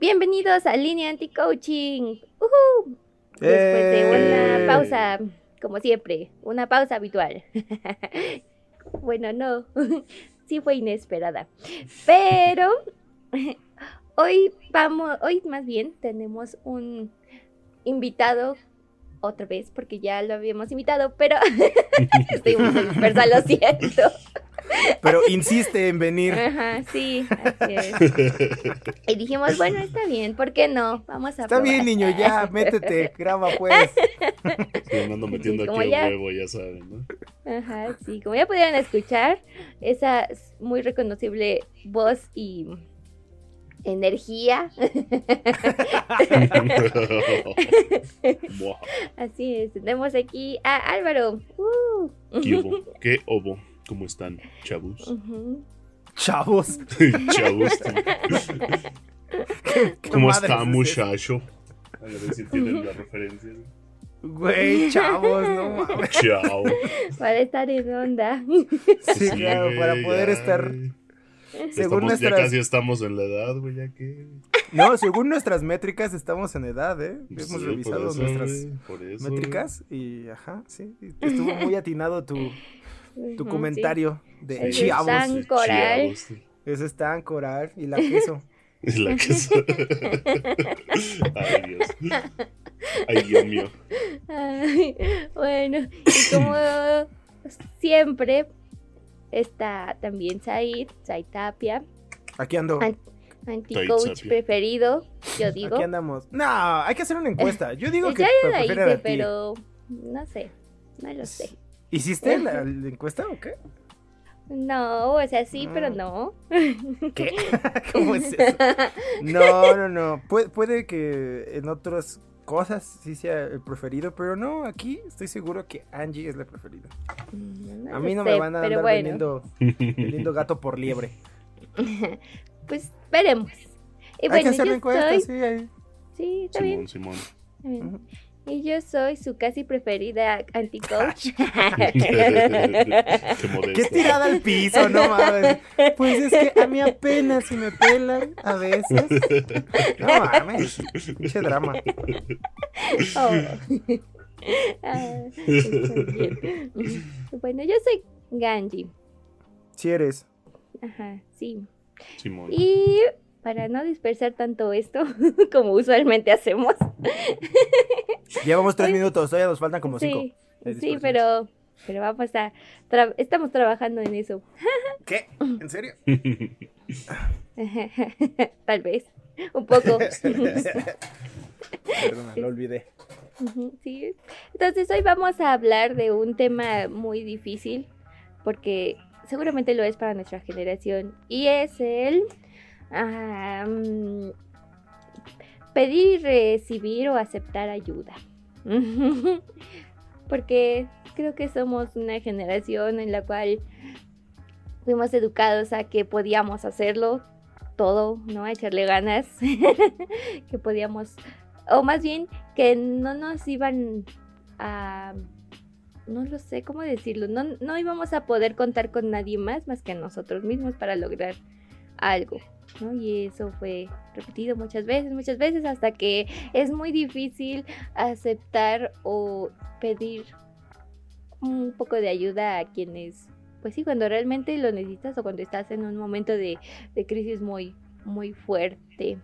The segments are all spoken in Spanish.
Bienvenidos a Línea Anti-Coaching. Después de una pausa, como siempre, una pausa habitual. bueno, no, sí fue inesperada. Pero hoy vamos, hoy más bien tenemos un invitado otra vez, porque ya lo habíamos invitado, pero estoy muy dispersa, lo siento. Pero insiste en venir. Ajá, sí, así es. Y dijimos, bueno, está bien, ¿por qué no? Vamos a Está bien, niño, ya, métete, graba pues. Sí, me ando metiendo aquí ya- a huevo, ya saben, ¿no? Ajá, sí, como ya pudieron escuchar, esa muy reconocible voz y energía. Así es, tenemos aquí a Álvaro. Uh. ¿Qué obo? ¿Qué obo? ¿Cómo están, chavos? Chavos. chavos. ¿qué ¿Cómo está, es muchacho? A ver si tienen la referencia. Güey, chavos, no mames. Chao. Para estar en onda. Sí, claro, para poder ya, estar. güey. Según Estamos- Ya casi estamos en la edad, güey, ya que. No, según nuestras métricas estamos en edad, ¿eh? Hemos revisado eso, nuestras güey, por eso, métricas y ajá, sí. Estuvo muy atinado tu, tu comentario de Sí. es chavos. tan- coral. sí. Ese es tan coral y la queso. Es la que soy. Ay, Dios. Ay, Dios mío. Ay, bueno, y como siempre, está también Said, Said Tapia, Aquí ando. An- anti-coach preferido, yo digo. Aquí andamos. No, hay que hacer una encuesta. Yo digo que ya me la hice, ti. pero no sé, no lo sé. ¿Hiciste la, la encuesta o qué? No, o sea, sí, pero Mm. no. ¿Qué? ¿Cómo es eso? No, no, no. Puede, puede que en otras cosas sí sea el preferido, pero no, aquí estoy seguro que Angie es la preferida. No A lo mí no sé, me van a andar bueno, vendiendo, vendiendo gato por liebre. pues veremos. Y Hay bueno, que hacer yo la encuesta, soy- sí. ahí. Sí, está bien, Simón, Simón. está bien. Y yo soy su casi preferida anti-coach. Qué Qué tirada al piso, no mames. Pues es que a mí apenas si me pelan a veces. No mames. Pinche drama. Oh. Ah, bueno, yo soy Ganji. Si eres. Ajá, sí. Simón. Y para no dispersar tanto esto, como usualmente hacemos. Llevamos tres minutos, todavía nos faltan como cinco. sí, pero, pero vamos a. tra- estamos trabajando en eso. ¿Qué? ¿En serio? Tal vez. Un poco. Perdona, lo olvidé. Sí. Entonces hoy vamos a hablar de un tema muy difícil porque seguramente lo es para nuestra generación y es el mm, pedir y recibir o aceptar ayuda. Porque creo que somos una generación en la cual fuimos educados a que podíamos hacerlo todo, ¿no? A echarle ganas, que podíamos, o más bien que no nos iban a, no lo sé cómo decirlo, no, no íbamos a poder contar con nadie más más que nosotros mismos para lograr algo, ¿no? Y eso fue repetido muchas veces, muchas veces, hasta que es muy difícil aceptar o pedir un poco de ayuda a quienes, pues sí, cuando realmente lo necesitas o cuando estás en un momento de, crisis muy, muy fuerte.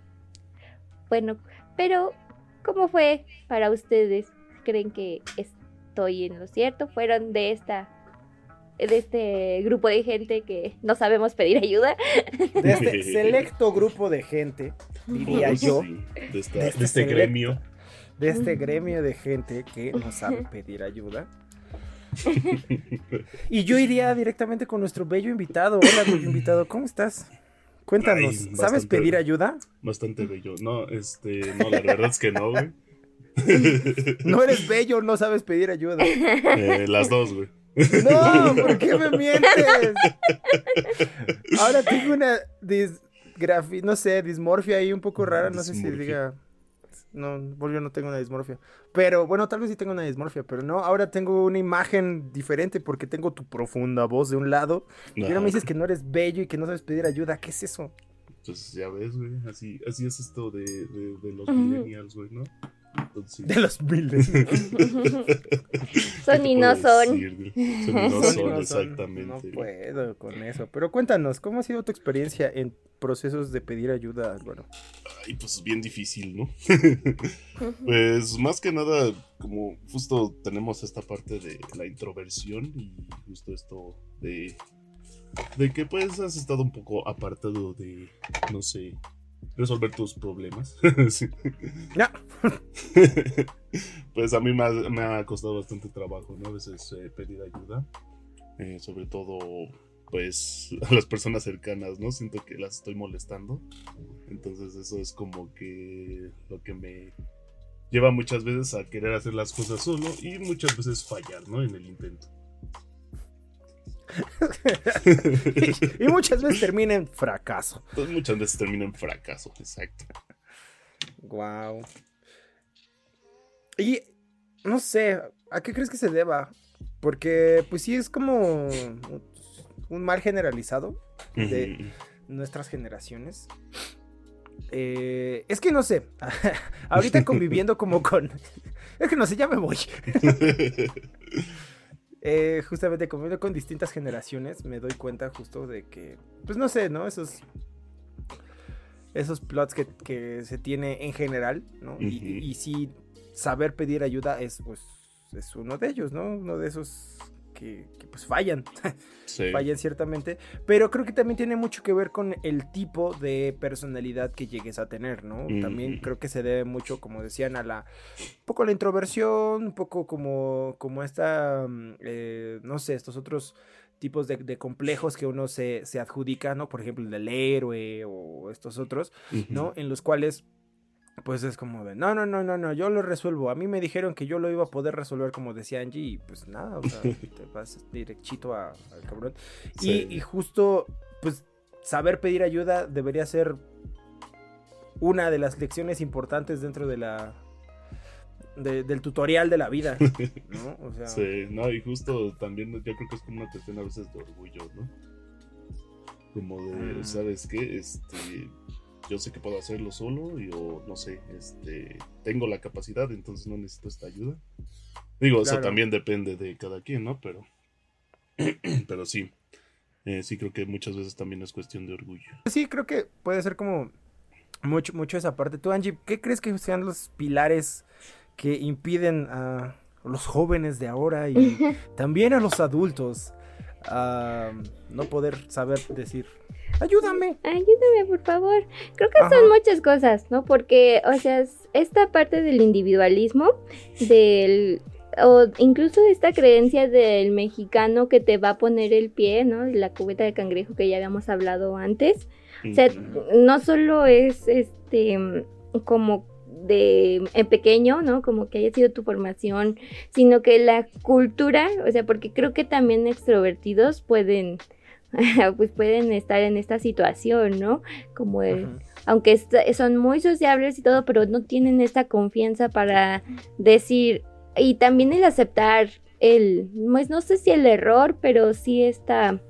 Bueno, pero ¿cómo fue para ustedes? ¿Creen que estoy en lo cierto? ¿Fueron de esta de este grupo de gente que no sabemos pedir ayuda? De este selecto grupo de gente, diría yo, Sí, de, esta- de de este este gremio. de este gremio de gente que no sabe pedir ayuda. Y yo iría directamente con nuestro bello invitado. Hola, bello invitado, ¿cómo estás? Cuéntanos, Ay, ¿sabes bastante- pedir ayuda? Bastante bello. No, este, no, la verdad es que no, güey. No eres bello, no sabes pedir ayuda. Eh, las dos, güey. No, ¿por qué me mientes? Ahora tengo una disgrafia, no sé, dismorfia ahí un poco rara, no sé si diga. No, yo no tengo una dismorfia. Pero bueno, tal vez sí tengo una dismorfia, pero no, ahora tengo una imagen diferente porque tengo tu profunda voz de un lado. Y ahora me dices que no eres bello y que no sabes pedir ayuda. ¿Qué es eso? Pues ya ves, güey. Así, así es esto de, de, de los millennials, güey, ¿no? Entonces, De los miles. ¿qué Son y no son. decir? Son y no Son y son, no son. exactamente. No puedo con eso. Pero cuéntanos, ¿cómo ha sido tu experiencia en procesos de pedir ayuda, Álvaro? Ay, pues bien difícil, ¿no? pues más que nada, como justo tenemos esta parte de la introversión y justo esto de, de que pues has estado un poco apartado de, no sé, resolver tus problemas. Pues a mí me ha, me ha costado bastante trabajo, ¿no? A veces eh, pedir ayuda, eh, sobre todo pues a las personas cercanas, ¿no? Siento que las estoy molestando. Entonces eso es como que lo que me lleva muchas veces a querer hacer las cosas solo y muchas veces fallar, ¿no? En el intento. y muchas veces termina en fracaso. Pues muchas veces termina en fracaso, exacto. Wow. Y no sé, ¿a qué crees que se deba? Porque pues sí es como un mal generalizado de nuestras generaciones. Eh, es que no sé, ahorita conviviendo como con... Es que no sé, ya me voy. Eh, justamente conviviendo con distintas generaciones me doy cuenta justo de que, pues no sé, ¿no? Esos, esos plots que, que se tiene en general, ¿no? Y- y, sí, saber pedir ayuda es, pues, es uno de ellos, ¿no? Uno de esos que, que, pues fallan, Sí. fallan ciertamente, pero creo que también tiene mucho que ver con el tipo de personalidad que llegues a tener, ¿no? También Ujú. creo que se debe mucho, como decían, a la un poco a la introversión, un poco como, como esta, mm, eh, no sé, estos otros tipos de, de complejos que uno se, se adjudica, ¿no? Por ejemplo, el del héroe o estos otros. ¿no? En los cuales, pues es como de, no, no, no, no, no, yo lo resuelvo. A mí me dijeron que yo lo iba a poder resolver como decía Angie y pues nada, o sea, te vas derechito a- al cabrón. Sí. Y, y justo, pues, saber pedir ayuda debería ser una de las lecciones importantes dentro de la... de- del tutorial de la vida, ¿no? O sea, Sí, no, y justo también yo creo que es como una cuestión a veces de orgullo, ¿no? Como de, Mm. ¿sabes qué? Este, yo sé que puedo hacerlo solo y o no sé, este, tengo la capacidad, entonces no necesito esta ayuda. Digo, eso también depende de cada quien, ¿no? Pero, pero sí, eh, sí creo que muchas veces también es cuestión de orgullo. Sí, creo que puede ser como mucho, mucho esa parte. Tú, Angie, ¿qué crees que sean los pilares que impiden a los jóvenes de ahora y también a los adultos a no poder saber decir, ayúdame? Ayúdame, por favor. Creo que Ajá. son muchas cosas, ¿no? Porque, o sea, es- esta parte del individualismo, del o incluso esta creencia del mexicano que te va a poner el pie, ¿no? La cubeta de cangrejo que ya habíamos hablado antes. O sea, no solo es este como de en pequeño, ¿no? Como que haya sido tu formación, sino que la cultura, o sea, porque creo que también extrovertidos pueden pues pueden estar en esta situación, ¿no? Como el, aunque son muy sociables y todo, pero no tienen esta confianza para decir, y también el aceptar el, pues no sé si el error, pero sí esta,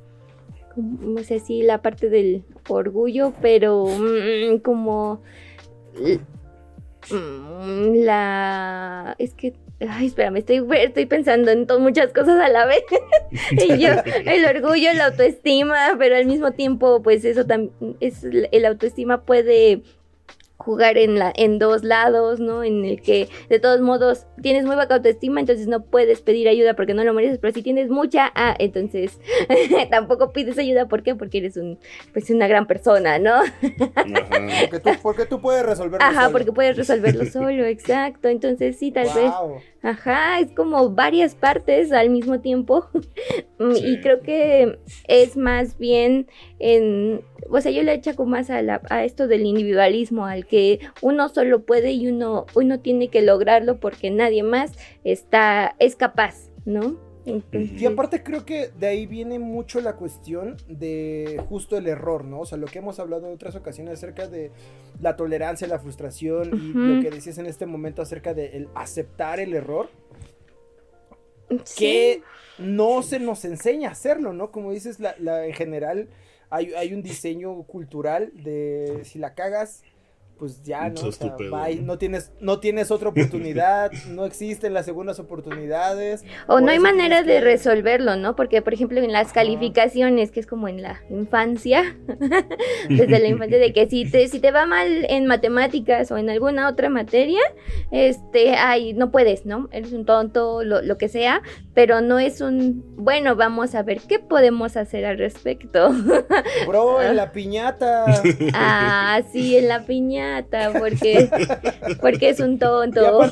no sé si la parte del orgullo, pero mm, como mm, la, es que, ay, espérame, estoy, estoy pensando en to- muchas cosas a la vez. y yo, el orgullo, la autoestima, pero al mismo tiempo, pues eso también, es, el autoestima puede jugar en, la, en dos lados, ¿no? En el que de todos modos tienes muy baja autoestima, entonces no puedes pedir ayuda porque no lo mereces, pero si tienes mucha, ah, entonces tampoco pides ayuda, ¿por qué? Porque eres un, pues una gran persona, ¿no? porque, tú, porque tú puedes resolverlo Ajá, porque puedes resolverlo solo, exacto, entonces sí, tal vez. Ajá, es como varias partes al mismo tiempo y creo que es más bien en, o sea, yo le echo más a, la, a esto del individualismo, al que uno solo puede y uno, uno tiene que lograrlo porque nadie más está, es capaz, ¿no? Y aparte creo que de ahí viene mucho la cuestión de justo el error, ¿no? O sea, lo que hemos hablado en otras ocasiones acerca de la tolerancia, la frustración y lo que decías en este momento acerca de aceptar el error. Que no se nos enseña a hacerlo, ¿no? Como dices, la, en general hay, hay un diseño cultural de si la cagas, pues ya, ¿no? O sea, no tienes, no tienes otra oportunidad, no existen las segundas oportunidades. O no hay manera de resolverlo, ¿no? Porque, por ejemplo, en las calificaciones, que es como en la infancia, desde la infancia, de que si te, si te va mal en matemáticas o en alguna otra materia, este, ay, no puedes, ¿no? Eres un tonto, lo, lo que sea, pero no es un, bueno, vamos a ver qué podemos hacer al respecto. Bro, en la piñata. Ah, sí, en la piñata porque, porque es un tonto.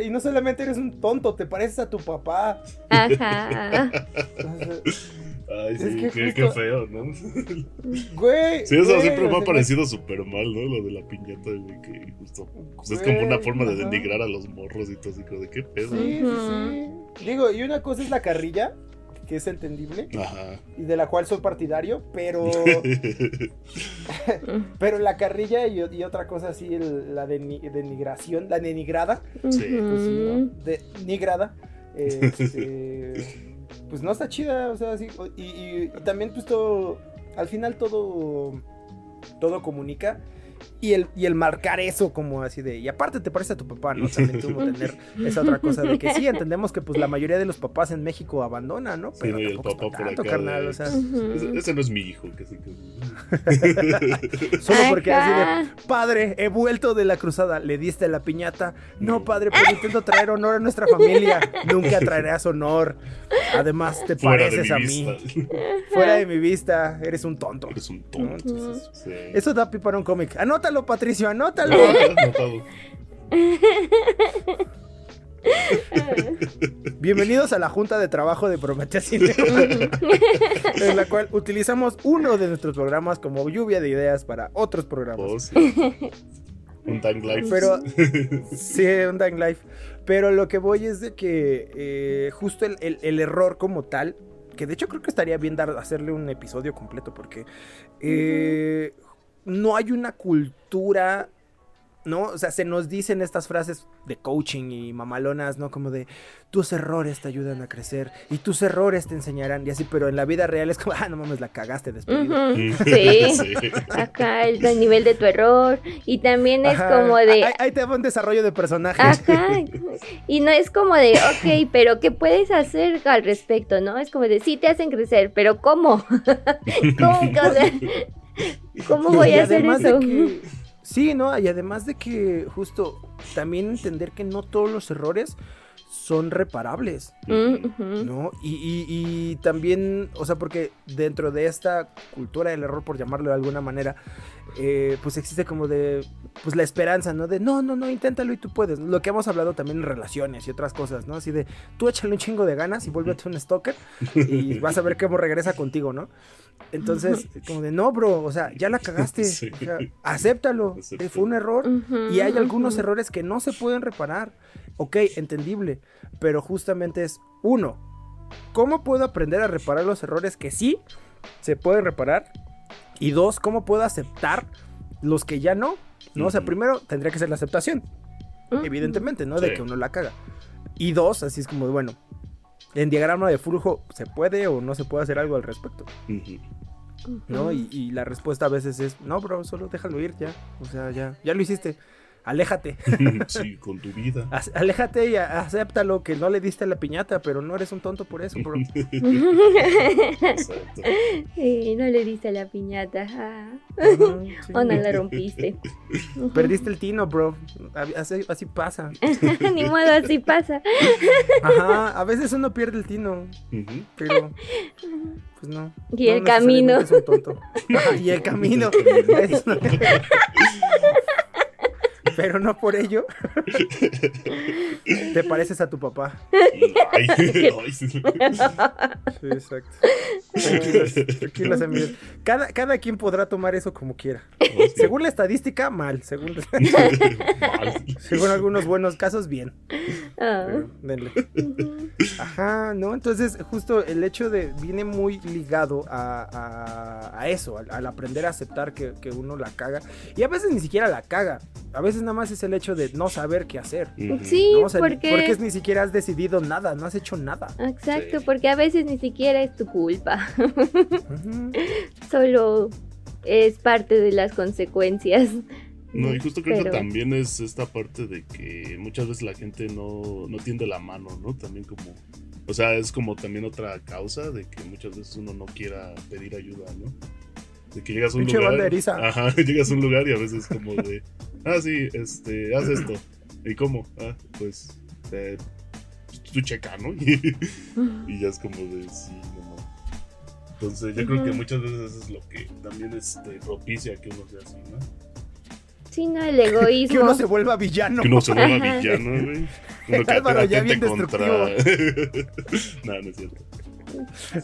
Y, no solamente eres un tonto, te pareces a tu papá. Ajá. Ay, sí, qué, feo, ¿no? Güey. Sí, eso siempre me ha parecido súper mal, ¿no? Lo de la piñata, güey, que justo. Pues es como una forma de denigrar a los morros y todo así, como de qué pedo. Sí, sí, sí. Digo, y una cosa es la carrilla, que es entendible y de la cual soy partidario, pero pero la carrilla y, otra cosa así, la denigración, la denigrada, sí. pues, denigrada, este, pues no está chida, o sea, así, y, también pues todo, al final todo, todo comunica y el, y el marcar eso como así de, y aparte te parece a tu papá, ¿no? También tuvo tener esa otra cosa de que sí, entendemos que pues la mayoría de los papás en México abandonan, ¿no? Pero sí, el papá por acá carnal, o sea. ese, no es mi hijo, que sí que... Solo porque así de, padre, he vuelto de la cruzada, le diste la piñata. No, padre, pero intento traer honor a nuestra familia. Nunca traerás honor. Además, te pareces a mí. Fuera de mi vista, eres un tonto. Eres un tonto. Eso da para un cómic. Anótalo Patricio, anótalo. Bienvenidos a la Junta de Trabajo de Prometea en la cual utilizamos uno de nuestros programas como lluvia de ideas para otros programas. Oh, un Time Life. Pero, sí, un Time Life. Pero lo que voy es de que eh, justo el, error como tal, que de hecho creo que estaría bien dar, hacerle un episodio completo porque eh, no hay una cultura ¿no? O sea, se nos dicen estas frases de coaching y mamalonas, ¿no? Como de tus errores te ayudan a crecer y tus errores te enseñarán y así, pero en la vida real es como, ah, no mames, la cagaste después. sí. acá el, nivel de tu error y también es como de... Ahí, te va un desarrollo de personaje. Ajá. Y no es como de, ok, pero ¿qué puedes hacer al respecto, no? Es como de, sí te hacen crecer, pero ¿cómo? ¿Cómo? ¿Cómo voy a hacer eso? Sí, ¿no? Y además de que justo también entender que no todos los errores son reparables, mm, ¿no? Y, y, también, o sea, porque dentro de esta cultura del error, por llamarlo de alguna manera, eh, pues existe como de, pues la esperanza, ¿no? De, no, no, no, inténtalo y tú puedes. Lo que hemos hablado también en relaciones y otras cosas, ¿no? Así de, tú échale un chingo de ganas y vuélvete un stalker y vas a ver cómo regresa contigo, ¿no? Entonces, como de, no, bro, o sea, ya la cagaste, acéptalo, fue un error y hay algunos errores que no se pueden reparar. Ok, entendible, pero justamente es, uno, ¿cómo puedo aprender a reparar los errores que sí se pueden reparar? Y dos, ¿cómo puedo aceptar los que ya no? ¿No? O sea, primero tendría que ser la aceptación. Evidentemente, ¿no? De que uno la caga. Y dos, así es como, bueno, en diagrama de flujo, ¿se puede o no se puede hacer algo al respecto? ¿No? Y, la respuesta a veces es, no, bro, solo déjalo ir ya. O sea, ya, ya lo hiciste. Aléjate. sí, con tu vida. Aléjate y acéptalo que no le diste la piñata, pero no eres un tonto por eso, bro. Exacto. Sí, no le diste la piñata. ah. Sí. O no la rompiste. Perdiste el tino, bro. A- Así, así pasa. Ni modo, así pasa. Ajá, a veces uno pierde el tino, Ujú. pero pues no. Y no el camino. es un tonto. Ajá, y el camino. Pero no por ello. Te pareces a tu papá. Ay, ay, sí. Sí, exacto. Tranquilos, tranquilos, amigos. Cada, cada quien podrá tomar eso como quiera. Oh. Según la estadística, mal. Según, Mal. según algunos buenos casos, bien. Ah. Pero, denle. Ajá, ¿no? Entonces, justo el hecho de. viene muy ligado a, a- a eso, al, al aprender a aceptar que, que uno la caga. Y a veces ni siquiera la caga. A veces nada más es el hecho de no saber qué hacer. Sí, ¿no? O sea, porque... porque es ni siquiera has decidido nada, no has hecho nada. Exacto, Sí. porque a veces ni siquiera es tu culpa. Solo es parte de las consecuencias. No, y justo creo que también es esta parte de que muchas veces la gente no, no tiende la mano, ¿no? También como, o sea, es como también otra causa de que muchas veces uno no quiera pedir ayuda, ¿no? De que llegas a un Pinche lugar. Ajá, llegas a un lugar y a veces como de, ah, sí, este, haz esto. ¿Y cómo? Ah, pues, eh, tú checa, ¿no? Y, y ya es como de, sí, no, no. Entonces, yo creo que muchas veces eso es lo que también este, propicia que uno sea así, ¿no? Sí, no, el Que egoísmo. uno se vuelva villano. Que uno se vuelva villano, güey. Uno que Álvaro, ya bien contra. no, no es cierto.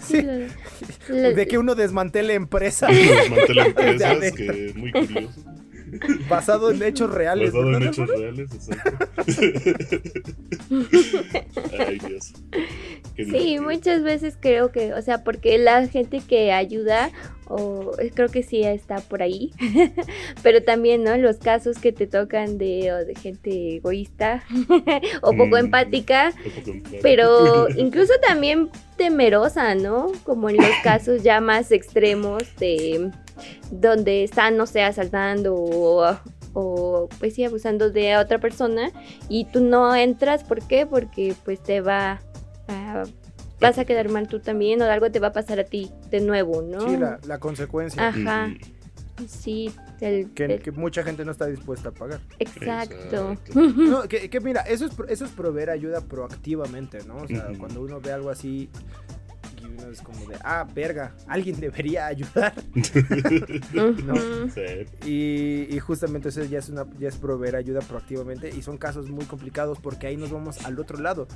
Sí. Lo- De que uno desmantele empresas Uno desmantela De empresas, que es muy curioso. Basado en hechos reales. Basado en hechos reales, exacto. Ay, Dios. Qué Sí, divertido. muchas veces creo que, o sea, porque la gente que ayuda, o creo que sí está por ahí, pero también, ¿no? Los casos que te tocan de, o de gente egoísta o poco Mm. empática, Un poco claro. pero incluso también temerosa, ¿no? Como en los casos ya más extremos de donde están, no sé, asaltando o, o, pues sí, abusando de otra persona y tú no entras, ¿por qué? Porque pues te va a... Vas a quedar mal tú también o algo te va a pasar a ti de nuevo, ¿no? Sí, la, la consecuencia. Ajá. Sí, el- Que, el- que mucha gente no está dispuesta a pagar. exacto. Exacto. No, que, que mira, eso es, pro- eso es proveer ayuda proactivamente, ¿no? O sea, cuando uno ve algo así uno es como de, ah, verga, alguien debería ayudar. No. Ujú. Sí. Y, y justamente eso ya es, una, ya es proveer ayuda proactivamente y son casos muy complicados porque ahí nos vamos al otro lado.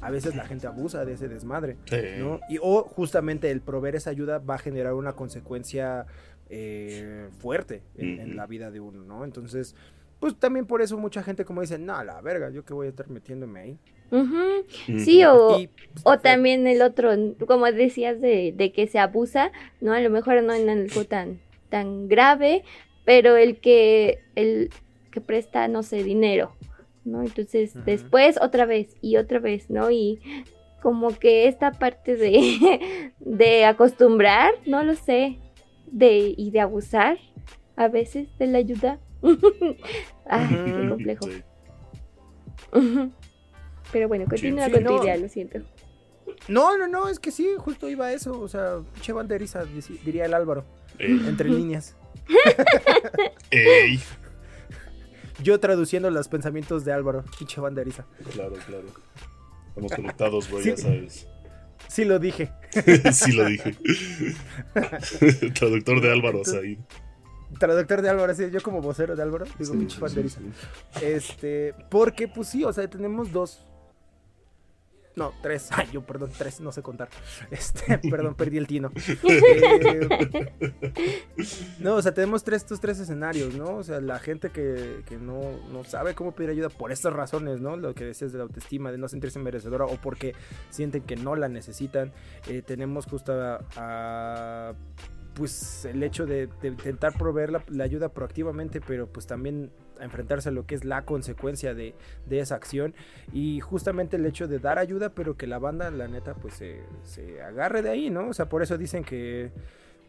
A veces la gente abusa de ese desmadre. Sí. ¿no? Y, o justamente el proveer esa ayuda va a generar una consecuencia eh, fuerte en, en la vida de uno, ¿no? Entonces, pues también por eso mucha gente como dice, no, la verga, yo que voy a estar metiéndome ahí. Ujú. Sí, o, Y, pues, O también el otro, como decías, de, de que se abusa, ¿no? A lo mejor no en algo tan, tan grave, pero el que, el que presta, no sé, dinero, ¿no? Entonces, después otra vez y otra vez, ¿no? Y como que esta parte de, de acostumbrar, no lo sé, de, y de abusar a veces de la ayuda. Ay, qué Ujú. complejo. Sí. Pero bueno, continúa sí, con tu no. idea, lo siento. No, no, no, es que sí, justo iba a eso, o sea, che banderiza, diría el Álvaro, Ey, entre líneas. ey. Yo traduciendo los pensamientos de Álvaro, pinche banderiza. Claro, claro. Estamos conectados, güey, Sí. ya sabes. Sí lo dije. sí lo dije. Traductor de Álvaro Said. Traductor de Álvaro, sí, yo como vocero de Álvaro, digo pinche sí, banderiza. sí, Este, porque pues sí, o sea, tenemos dos. No, tres. Ay, yo, perdón, tres, no sé contar. Este, perdón, perdí el tino. Eh, no, o sea, tenemos tres, estos tres escenarios, ¿no? O sea, la gente que, que no, no sabe cómo pedir ayuda por estas razones, ¿no? Lo que decías de la autoestima, de no sentirse merecedora o porque sienten que no la necesitan. Eh, tenemos justo a, a, pues el hecho de, de intentar proveer la, la ayuda proactivamente, pero pues también a enfrentarse a lo que es la consecuencia de, de esa acción y justamente el hecho de dar ayuda, pero que la banda, la neta, pues se, se agarre de ahí, ¿no? O sea, por eso dicen que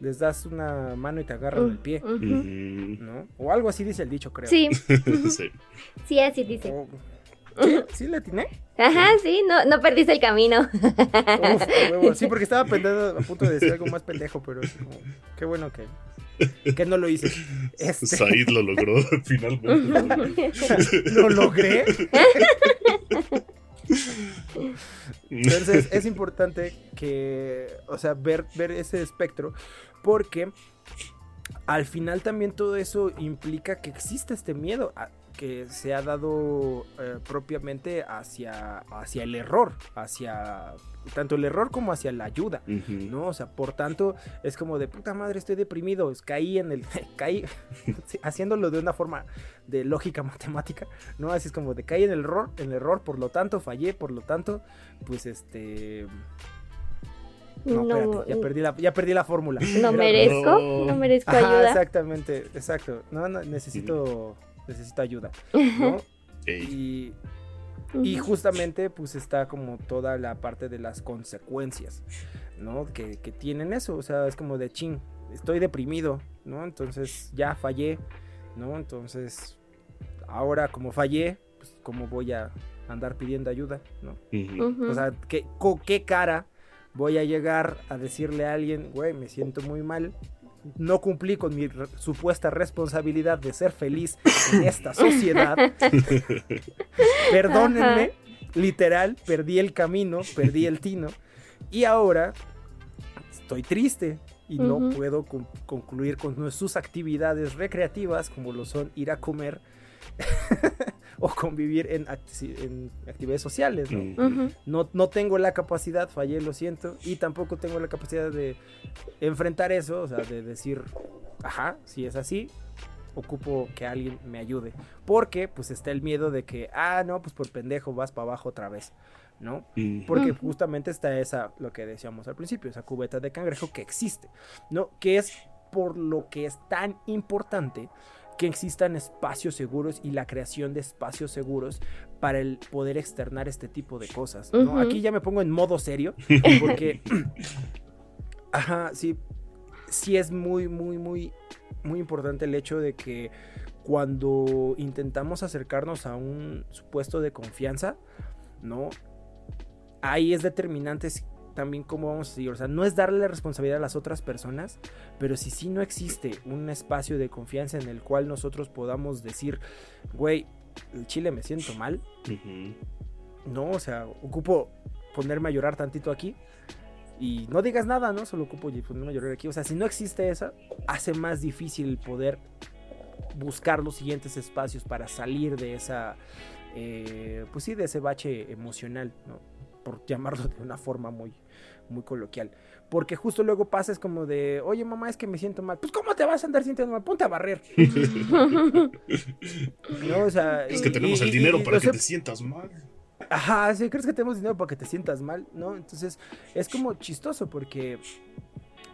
les das una mano y te agarran el pie, Ujú. Ujú. ¿no? O algo así dice el dicho, creo. Sí, Sí. sí, así dice. O- ¿Sí? ¿Sí le atiné? Ajá, sí, no, no perdiste el camino. Uf, a huevo. Sí, porque estaba pendiente, a punto de decir algo más pendejo, pero es como, qué bueno que, que no lo hice. Este, Said lo logró finalmente. lo logré. Entonces es importante que, o sea, ver, ver ese espectro, porque al final también todo eso implica que existe este miedo a- que se ha dado eh, propiamente hacia, hacia el error, hacia tanto el error como hacia la ayuda. ¿no? O sea, por tanto, es como de puta madre, estoy deprimido, es- caí en el, caí, sí, haciéndolo de una forma de lógica matemática, ¿no? Así es como de caí en el error, en el error, por lo tanto, fallé, por lo tanto, pues este... No, No, espérate, ya perdí la, ya perdí la fórmula. no Era- merezco, No. no merezco Ajá, ayuda. exactamente, exacto. No, no, necesito, necesito ayuda, ¿no? Ey. Y, y justamente pues está como toda la parte de las consecuencias, ¿no? Que, que tienen eso, o sea, es como de ching, estoy deprimido, ¿no? Entonces ya fallé, ¿no? Entonces, ahora como fallé, pues cómo voy a andar pidiendo ayuda, ¿no? O sea, ¿qué, ¿con qué cara voy a llegar a decirle a alguien, güey, me siento muy mal? No cumplí con mi re- supuesta responsabilidad de ser feliz en esta sociedad. Perdónenme, literal, perdí el camino, perdí el tino. Y ahora estoy triste y no puedo con- concluir con sus actividades recreativas, como lo son ir a comer o convivir en, acti- en actividades sociales. ¿no? Ujú. Ujú. No, no tengo la capacidad, fallé, lo siento, y tampoco tengo la capacidad de enfrentar eso, o sea, de decir, ajá, si es así, ocupo que alguien me ayude. Porque, pues, está el miedo de que, ah, no, pues por pendejo vas para abajo otra vez, ¿no? Porque justamente está esa, lo que decíamos al principio, esa cubeta de cangrejo que existe, ¿no? Que es por lo que es tan importante que existan espacios seguros y la creación de espacios seguros para el poder externar este tipo de cosas. Aquí ya me pongo en modo serio, porque, ajá, sí, sí es muy, muy, muy, muy importante el hecho de que cuando intentamos acercarnos a un supuesto de confianza, ¿no? Ahí es determinante también cómo vamos a seguir. O sea, no es darle la responsabilidad a las otras personas, pero si sí no existe un espacio de confianza en el cual nosotros podamos decir, güey, el chile me siento mal, no, o sea, ocupo ponerme a llorar tantito aquí y no digas nada, ¿no? Solo ocupo ponerme a llorar aquí. O sea, si no existe esa, hace más difícil poder buscar los siguientes espacios para salir de esa, eh, pues sí, de ese bache emocional, ¿no? Por llamarlo de una forma muy, muy coloquial. Porque justo luego pasa es como de, oye mamá, es que me siento mal. Pues ¿cómo te vas a andar sintiendo mal? Ponte a barrer. ¿No? O sea, Es que tenemos y- el dinero y para que sé- te sientas mal. Ajá, sí, crees que tenemos dinero para que te sientas mal, ¿no? Entonces es como chistoso porque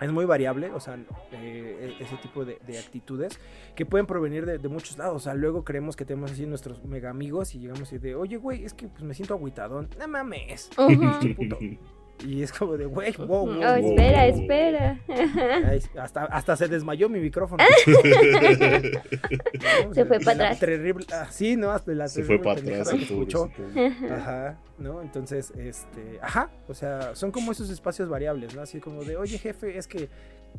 es muy variable, o sea, eh, ese tipo de, de actitudes que pueden provenir de, de muchos lados. O sea, luego creemos que tenemos así nuestros mega amigos y llegamos y de, oye, güey, es que pues me siento agüitadón. No mames. Ujú. puto. Y es como de, güey, wow, wow, Oh, wow, espera, wow. espera. Ay, hasta, hasta se desmayó mi micrófono. Se fue para atrás. terrible- ah, sí, no, hasta la Se fue para atrás que el escuchó. Ajá, ¿no? Entonces, este, ajá, o sea, son como esos espacios variables, ¿no? Así como de, oye, jefe, es que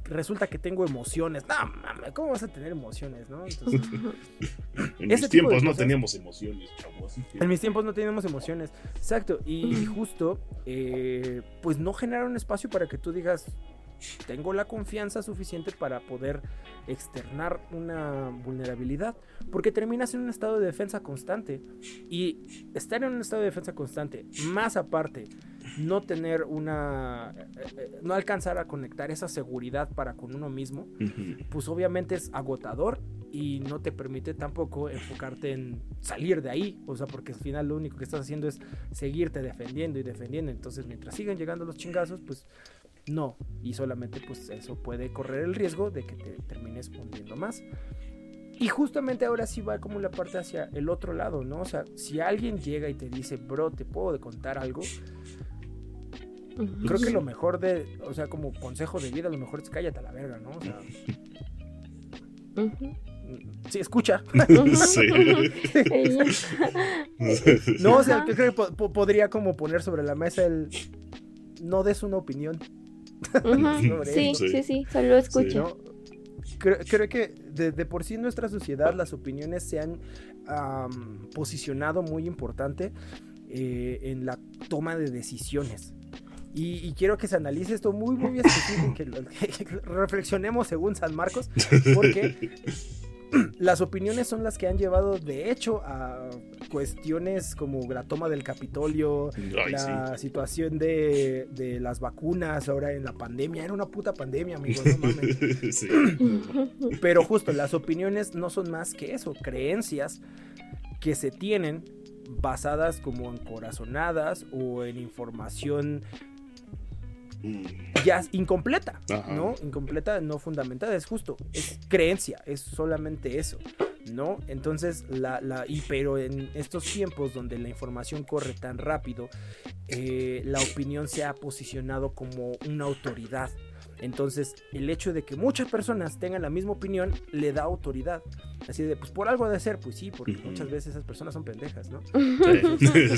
resulta que tengo emociones. No, mames, ¿cómo vas a tener emociones, no? Entonces, En mis tiempos no teníamos emociones, chavo. Así que... en mis tiempos no teníamos emociones. Exacto, y justo, eh, pues no generar un espacio para que tú digas, tengo la confianza suficiente para poder externar una vulnerabilidad, porque terminas en un estado de defensa constante. Y estar en un estado de defensa constante, más aparte, no tener una, eh, eh, no alcanzar a conectar esa seguridad para con uno mismo, pues obviamente es agotador y no te permite tampoco enfocarte en salir de ahí, o sea, porque al final lo único que estás haciendo es seguirte defendiendo y defendiendo, entonces mientras sigan llegando los chingazos, pues no, y solamente pues eso puede correr el riesgo de que te termines hundiendo más. Y justamente ahora sí va como la parte hacia el otro lado, ¿no? O sea, si alguien llega y te dice, bro, te puedo contar algo. Creo que lo mejor de, o sea, como consejo de vida, lo mejor es cállate a la verga, ¿no? O sea, sí, escucha. Sí. No, o sea, yo creo que po- po- podría como poner sobre la mesa el no des una opinión. Sí, sí, sí, solo escucha. ¿no? Creo, creo que de, de por sí en nuestra sociedad las opiniones se han posicionado muy importante eh, en la toma de decisiones. Y, y quiero que se analice esto muy, muy específico, que, lo- que reflexionemos según San Marcos, porque las opiniones son las que han llevado, de hecho, a cuestiones como la toma del Capitolio, Ay, la situación de, de las vacunas ahora en la pandemia. Era una puta pandemia, amigos, no mames. sí. Pero justo las opiniones no son más que eso, creencias que se tienen basadas como en corazonadas o en información Ya incompleta, Ajá. ¿no? Incompleta, no fundamentada, es justo, es creencia, es solamente eso, ¿no? Entonces, la, la, y pero en estos tiempos donde la información corre tan rápido, eh, la opinión se ha posicionado como una autoridad. Entonces, el hecho de que muchas personas tengan la misma opinión le da autoridad. Así de, pues por algo de ser, pues sí, porque muchas veces esas personas son pendejas, ¿no?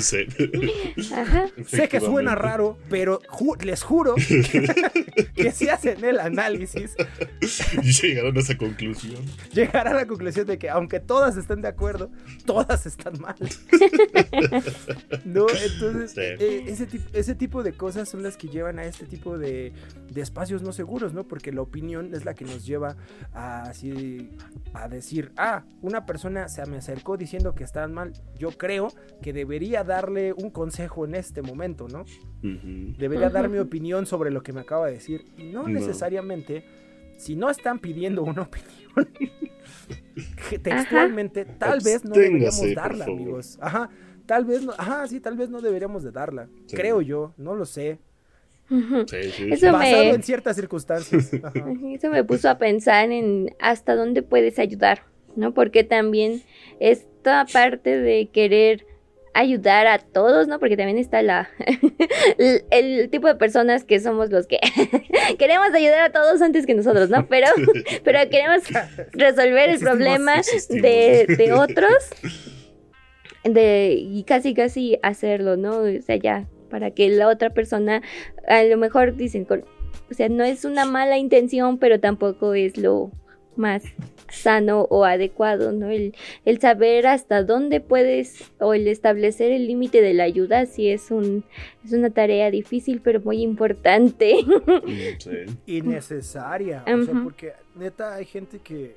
Sí. Sí. Ajá. Sé que suena raro, pero ju- les juro que, que si hacen el análisis, Y llegaron a esa conclusión. llegar a la conclusión de que aunque todas estén de acuerdo, todas están mal. no, entonces Sí. eh, ese, ese tipo de cosas son las que llevan a este tipo de, de espacios no seguros, ¿no? Porque la opinión es la que nos lleva a así a decir, ah, una persona se me acercó diciendo que están mal. Yo creo que debería darle un consejo en este momento, ¿no? Debería dar mi opinión sobre lo que me acaba de decir. Y no, No. necesariamente, si no están pidiendo una opinión, textualmente, tal vez no deberíamos darla, amigos. Ajá, tal vez no, ajá, sí, tal vez no deberíamos de darla. Sí. Creo yo, no lo sé. Sí, sí. Eso Basado me- en ciertas circunstancias. Ajá. Eso me puso a pensar en hasta dónde puedes ayudar, ¿no? Porque también esta parte de querer ayudar a todos, ¿no? Porque también está la el, el tipo de personas que somos los que queremos ayudar a todos antes que nosotros, ¿no? Pero pero queremos resolver el problema de, de otros de y casi casi hacerlo, ¿no? O sea, ya para que la otra persona a lo mejor dicen o sea, no es una mala intención, pero tampoco es lo más sano o adecuado, ¿no? El, el saber hasta dónde puedes o el establecer el límite de la ayuda sí es un es una tarea difícil pero muy importante. Mm, sí. Innecesaria. O sea, porque neta hay gente que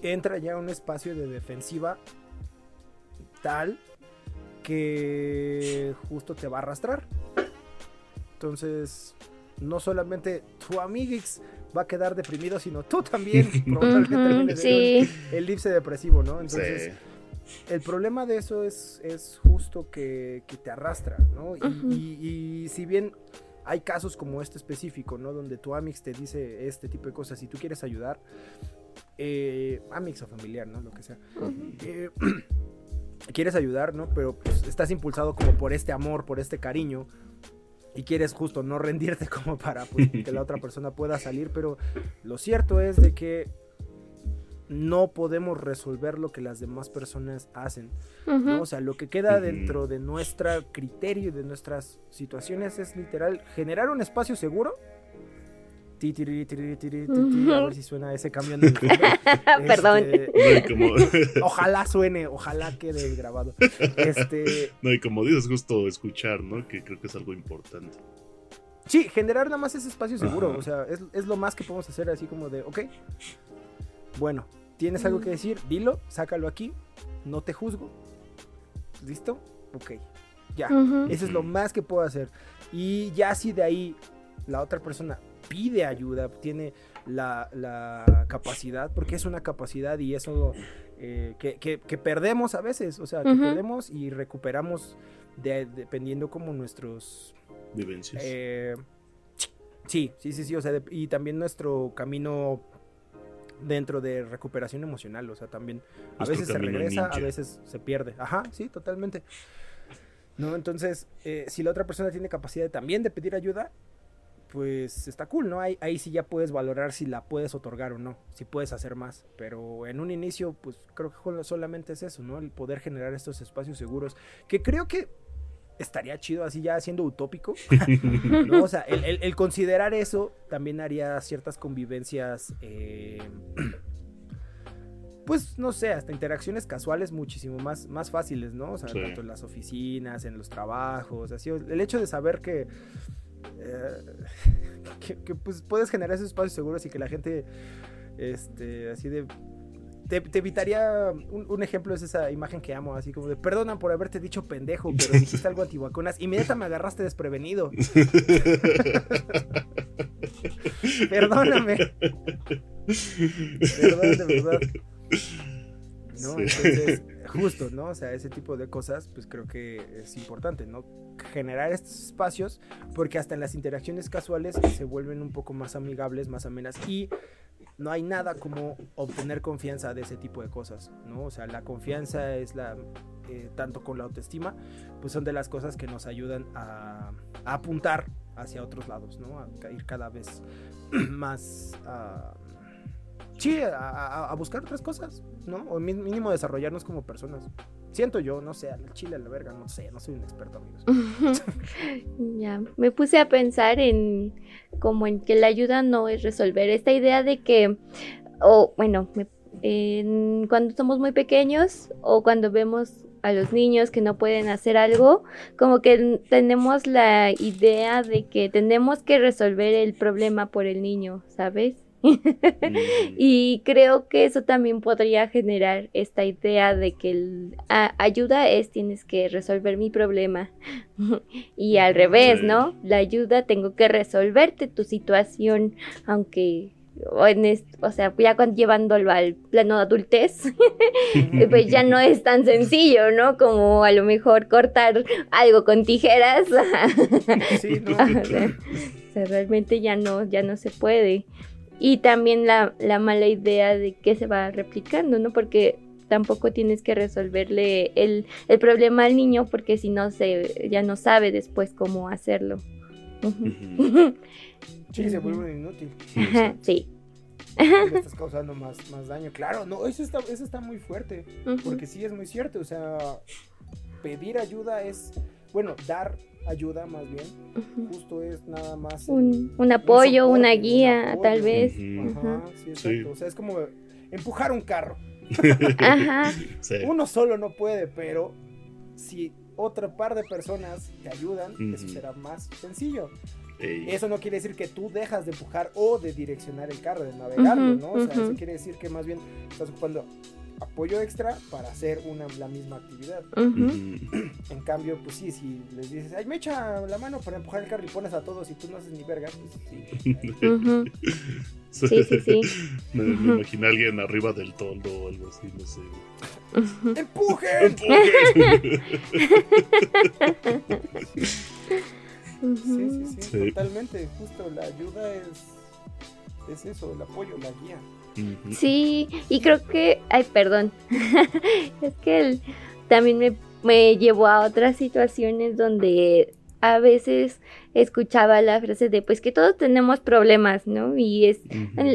entra ya a un espacio de defensiva tal que justo te va a arrastrar. Entonces, no solamente tu amiguix va a quedar deprimido, sino tú también probablemente sí. elipse depresivo, ¿no? Entonces, Sí. el problema de eso es, es justo que, que te arrastra, ¿no? Y, Ujú. y- y si bien hay casos como este específico, ¿no? Donde tu Amix te dice este tipo de cosas y tú quieres ayudar, eh, Amix o familiar, ¿no? Lo que sea. Eh, quieres ayudar, ¿no? Pero pues, estás impulsado como por este amor, por este cariño. Y quieres justo no rendirte como para pues, que la otra persona pueda salir. Pero lo cierto es de que no podemos resolver lo que las demás personas hacen. O sea, lo que queda dentro de nuestro criterio y de nuestras situaciones es literal generar un espacio seguro. Ti, tiri, tiri, tiri, ti, ti, A ver si suena ese camión de fondo. Perdón. Este, como, ojalá suene, ojalá quede grabado. Este, no, y como dices, justo escuchar, ¿no? Que creo que es algo importante. sí, generar nada más ese espacio seguro. Ajá. O sea, es, es lo más que podemos hacer así como de, ok, bueno, tienes algo que decir, dilo, sácalo aquí, no te juzgo. ¿Listo? Ok, ya. Ujú. Eso es lo más que puedo hacer. Y ya si de ahí la otra persona pide ayuda, tiene la, la capacidad, porque es una capacidad y eso eh, que, que- que perdemos a veces, o sea, que perdemos y recuperamos de- dependiendo como nuestros... Vivencias. eh, sí, sí, sí, sí, o sea, de- y también nuestro camino dentro de recuperación emocional, o sea, a Nuestro veces se regresa, a veces se pierde. Ajá, sí, totalmente. ¿no? Entonces, eh, si la otra persona tiene capacidad también de pedir ayuda, pues está cool, ¿no? Ahí, ahí sí ya puedes valorar si la puedes otorgar o no, si puedes hacer más. Pero en un inicio, pues creo que solamente es eso, ¿no? El poder generar estos espacios seguros, que creo que estaría chido así ya siendo utópico. ¿no? O sea, el, considerar eso también haría ciertas convivencias, eh, pues no sé, hasta interacciones casuales muchísimo más, más fáciles, ¿no? O sea, tanto en las oficinas, en los trabajos, así, el hecho de saber que eh, que, pues puedes generar esos espacios seguros y que la gente, este, así de... Te, evitaría, un, ejemplo es esa imagen que amo, así como de, perdona por haberte dicho pendejo, pero dijiste algo antivacunas, inmediatamente me agarraste desprevenido. Perdóname. Perdón, de verdad. ¿No? Entonces, justo, ¿no? O sea, ese tipo de cosas, pues creo que es importante, ¿no? Generar estos espacios, porque hasta en las interacciones casuales se vuelven un poco más amigables, más amenas, y no hay nada como obtener confianza de ese tipo de cosas, ¿no? O sea, la confianza es la, eh, tanto con la autoestima, pues son de las cosas que nos ayudan a, apuntar hacia otros lados, ¿no? A ir cada vez más... a sí, a, buscar otras cosas, ¿no? O mínimo desarrollarnos como personas. Siento yo, no sé, el chile a la verga, no sé, no soy un experto, amigos. ya, me puse a pensar en como en que la ayuda no es resolver esta idea de que, o bueno, cuando somos muy pequeños o cuando vemos a los niños que no pueden hacer algo, como que tenemos la idea de que tenemos que resolver el problema por el niño, ¿sabes? Y creo que eso también podría generar esta idea de que ayuda es tienes que resolver mi problema. Y al revés, ¿no? La ayuda tengo que resolverte tu situación, aunque o, o sea, ya cuando llevándolo al plano de adultez, pues ya no es tan sencillo, ¿no? Como a lo mejor cortar algo con tijeras. sí, no, o sea, realmente ya no, ya no se puede y también la, mala idea de que se va replicando, ¿no? Porque tampoco tienes que resolverle el, problema al niño porque si no se ya no sabe después cómo hacerlo. Sí, se vuelve inútil. sí. Le estás causando más, más daño. Claro, no, eso está, eso está muy fuerte. Porque sí es muy cierto. O sea, pedir ayuda es, bueno, dar ayuda más bien. Justo es nada más. Un, apoyo, una guía, tal vez. Ajá, sí, exacto. O sea, es como empujar un carro. Ajá. Uno solo no puede, pero si otra par de personas te ayudan, eso será más sencillo. Eso no quiere decir que tú dejas de empujar o de direccionar el carro, de navegarlo, ¿no? O sea, eso quiere decir que más bien estás ocupando apoyo extra para hacer una, la misma actividad. En cambio, pues sí, si les dices, ay, me echa la mano para empujar el carro y pones a todos y tú no haces ni verga, pues sí. sí, sí, sí. Me, me imagino a alguien arriba del toldo o algo así, no sé. ¡Empujen! sí, sí, sí, totalmente. Justo la ayuda es, es eso, el apoyo, la guía. Sí, y creo que, ay, perdón, es que él también me, me llevó a otras situaciones donde a veces escuchaba la frase de pues que todos tenemos problemas, ¿no? Y es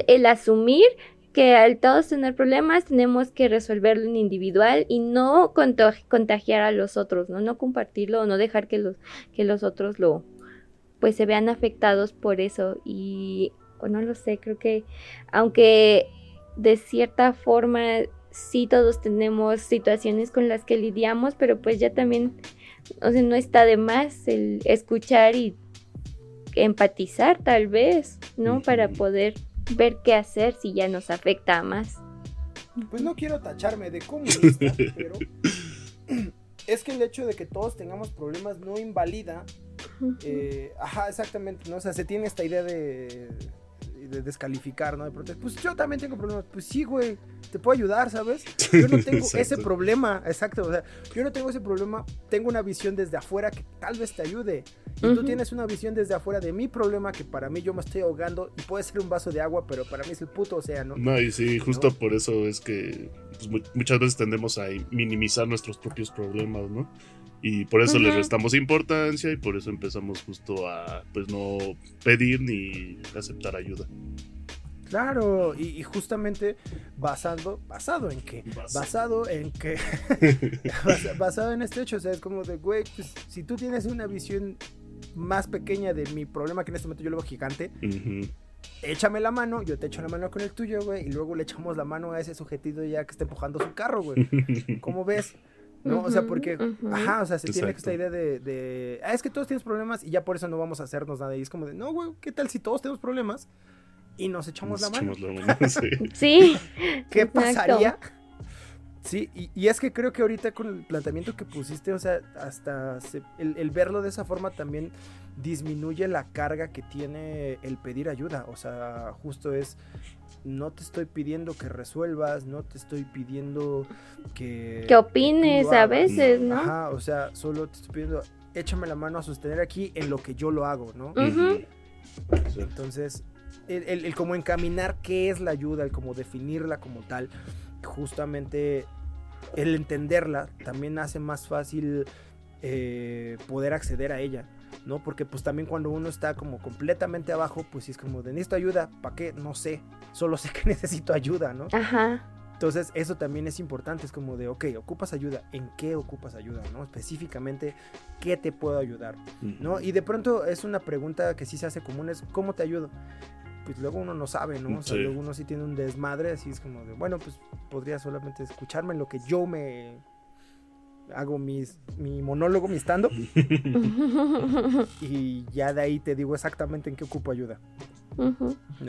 el, asumir que al todos tener problemas tenemos que resolverlo en individual y no contagiar a los otros, ¿no? No compartirlo o no dejar que los, que los otros lo pues se vean afectados por eso y o no lo sé, creo que aunque de cierta forma sí todos tenemos situaciones con las que lidiamos, pero pues ya también, o sea, no está de más el escuchar y empatizar tal vez, ¿no? Para poder ver qué hacer si ya nos afecta más. Pues no quiero tacharme de comunista, pero es que el hecho de que todos tengamos problemas no invalida. Eh, ajá, exactamente, ¿no? O sea, se tiene esta idea de de descalificar, ¿no? De pues yo también tengo problemas. Pues sí, güey, te puedo ayudar, ¿sabes? Yo no tengo ese problema, exacto. O sea, yo no tengo ese problema, tengo una visión desde afuera que tal vez te ayude. Y tú tienes una visión desde afuera de mi problema que para mí yo me estoy ahogando y puede ser un vaso de agua, pero para mí es el puto océano. No, y sí, justo por eso es que pues, muchas veces tendemos a minimizar nuestros propios problemas, ¿no? Y por eso le Ujú. restamos importancia y por eso empezamos justo a pues no pedir ni aceptar ayuda. Claro, y, y justamente basado, basado en qué? Basado. Basado en que, basa- basado en este hecho, o sea, es como de, güey, pues, si tú tienes una visión más pequeña de mi problema, que en este momento yo lo veo gigante, échame la mano, yo te echo la mano con el tuyo, güey, y luego le echamos la mano a ese sujetito ya que está empujando su carro, güey. ¿Cómo ves? ¿No? O sea, porque, ajá, o sea, se tiene Exacto. esta idea de, de, ah, es que todos tenemos problemas y ya por eso no vamos a hacernos nada. Y es como de, no, güey, ¿qué tal si todos tenemos problemas y nos echamos Nos la mano? echamos la mano, sí. Sí. ¿Qué Exacto. pasaría? Sí, y, y es que creo que ahorita con el planteamiento que pusiste, o sea, hasta se- el, el verlo de esa forma también disminuye la carga que tiene el pedir ayuda. O sea, justo es, no te estoy pidiendo que resuelvas, no te estoy pidiendo que... Que opines a veces, ¿no? Ajá, o sea, solo te estoy pidiendo, échame la mano a sostener aquí en lo que yo lo hago, ¿no? Sí. Entonces, el, el- el como encaminar qué es la ayuda, el como definirla como tal, justamente el entenderla también hace más fácil eh, poder acceder a ella, ¿no? Porque pues también cuando uno está como completamente abajo, pues sí es como de necesito ayuda, ¿para qué? No sé, solo sé que necesito ayuda, ¿no? Ajá. Entonces eso también es importante, es como de, ok, ocupas ayuda, ¿en qué ocupas ayuda, ¿no? Específicamente, ¿qué te puedo ayudar? ¿no? Y de pronto es una pregunta que sí se hace común, es ¿cómo te ayudo? Pues luego uno no sabe, ¿no? O sea, Sí. luego uno sí tiene un desmadre, así es como de, bueno, pues podría solamente escucharme en lo que yo me hago mis, mi monólogo, mi stand y ya de ahí te digo exactamente en qué ocupo ayuda.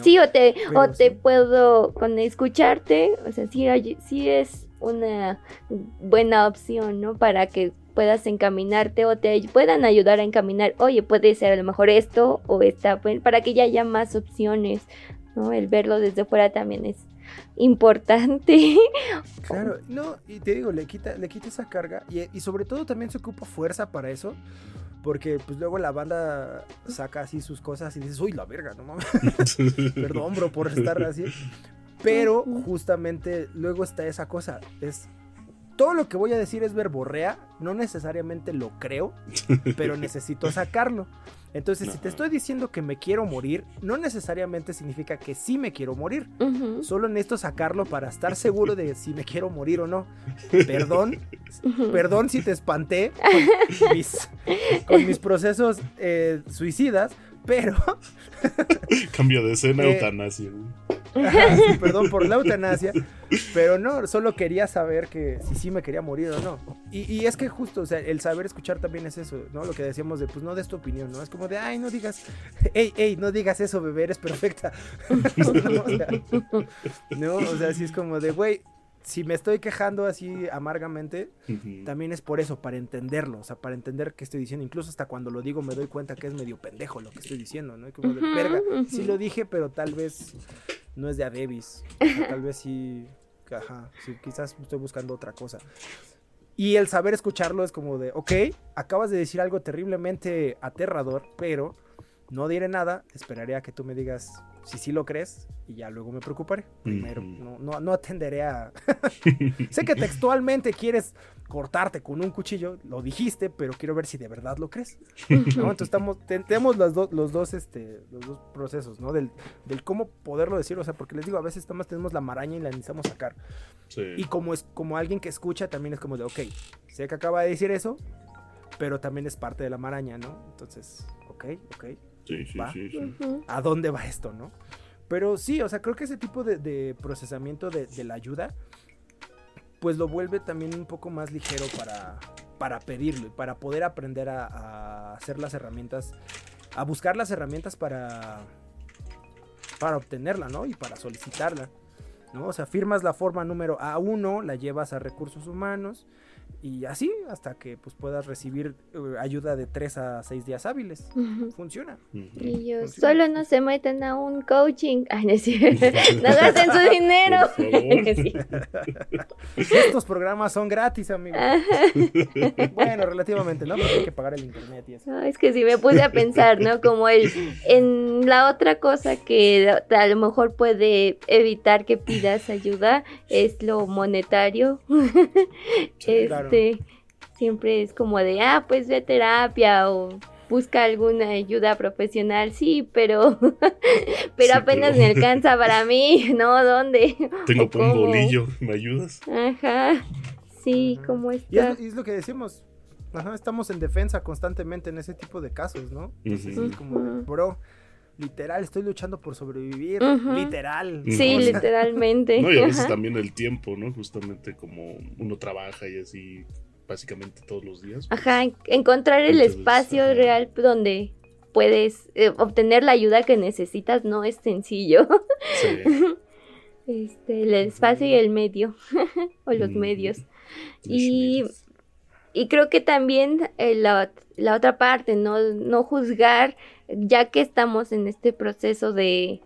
Sí, o te, o te sí. puedo, con escucharte, o sea, sí, hay- sí es una buena opción, ¿no? Para que puedas encaminarte o te puedan ayudar a encaminar, oye, puede ser a lo mejor esto o esta, para que ya haya más opciones, ¿no? El verlo desde fuera también es importante. Claro, no, y te digo, le quita, le quita esa carga y, y sobre todo también se ocupa fuerza para eso. Porque pues luego la banda saca así sus cosas y dices, uy, la verga, no mames. Perdón, bro, por estar así. Pero justamente luego está esa cosa. Es todo lo que voy a decir es verborrea. No necesariamente lo creo, pero necesito sacarlo. Entonces, si te estoy diciendo que me quiero morir, no necesariamente significa que sí me quiero morir. Ujú, Solo necesito sacarlo para estar seguro de si me quiero morir o no. Perdón, perdón si te espanté con mis, con mis procesos eh, suicidas, pero Cambio de escena, Eh, eutanasia. Sí, perdón por la eutanasia, pero no, solo quería saber que si sí me quería morir o no. Y, y es que justo, o sea, el saber escuchar también es eso, ¿no? Lo que decíamos de, pues no des tu opinión, ¿no? Es como de, ay, no digas, ey, ey, no digas eso, bebé, eres perfecta. no, o sea, no, o sea, sí es como de, güey, si me estoy quejando así amargamente, también es por eso, para entenderlo, o sea, para entender qué estoy diciendo. Incluso hasta cuando lo digo me doy cuenta que es medio pendejo lo que estoy diciendo, ¿no? Como de verga. ujú. Sí lo dije, pero tal vez no es de Adebis. O sea, tal vez sí, ajá, sí, quizás estoy buscando otra cosa. Y el saber escucharlo es como de, ok, acabas de decir algo terriblemente aterrador, pero no diré nada, esperaré a que tú me digas si sí lo crees y ya luego me preocuparé. Primero, no, no, no atenderé a... sé que textualmente quieres cortarte con un cuchillo, lo dijiste, pero quiero ver si de verdad lo crees. ¿no? Entonces estamos, tenemos las do- los, dos, este, los dos procesos, ¿no? Del, del cómo poderlo decir, o sea, porque les digo, a veces estamos, tenemos la maraña y la necesitamos sacar. Sí. Y como es como alguien que escucha, también es como de, ok, sé que acaba de decir eso, pero también es parte de la maraña, ¿no? Entonces, ok, ok, Sí, sí, Va. sí. ¿a dónde va esto, no? Pero sí, o sea, creo que ese tipo de, de procesamiento de, de la ayuda, pues lo vuelve también un poco más ligero para, para pedirlo y para poder aprender a, hacer las herramientas, a buscar las herramientas para, para obtenerla, ¿no? Y para solicitarla, ¿no? O sea, firmas la forma número A1, la llevas a recursos humanos y así hasta que pues puedas recibir eh, ayuda de 3 a 6 días hábiles. Funciona. Y yo, Funciona. solo no se metan a un coaching. Ay, no es cierto. No gasten su dinero. Sí. Estos programas son gratis, amigo. Ajá. Bueno, relativamente, ¿no? Porque hay que pagar el internet y eso. No, es que sí me puse a pensar, ¿no? Como el, en la otra cosa que a lo mejor puede evitar que pidas ayuda es lo monetario. Sí, claro. Este, Siempre es como de, ah, pues ve a terapia o busca alguna ayuda profesional, sí, pero, pero Sí, apenas pero- me alcanza para mí, ¿no? ¿Dónde? Tengo ¿O por un bolillo, ¿me ayudas? Ajá, sí, ¿cómo Y está? es, y es lo que decimos. Ajá, estamos en defensa constantemente en ese tipo de casos, ¿no? Entonces, es como, bro, literal, estoy luchando por sobrevivir. Literal. Sí, ¿no? O sea, literalmente. No, y a veces ajá. también el tiempo, ¿no? Justamente como uno trabaja y así básicamente todos los días. pues, Ajá, en- encontrar el Entonces, espacio real donde puedes eh, obtener la ayuda que necesitas no es sencillo. sí. Este, el espacio y el medio, o los medios. Los Y, medios. y creo que también eh, la, la otra parte, ¿no? no juzgar, ya que estamos en este proceso de,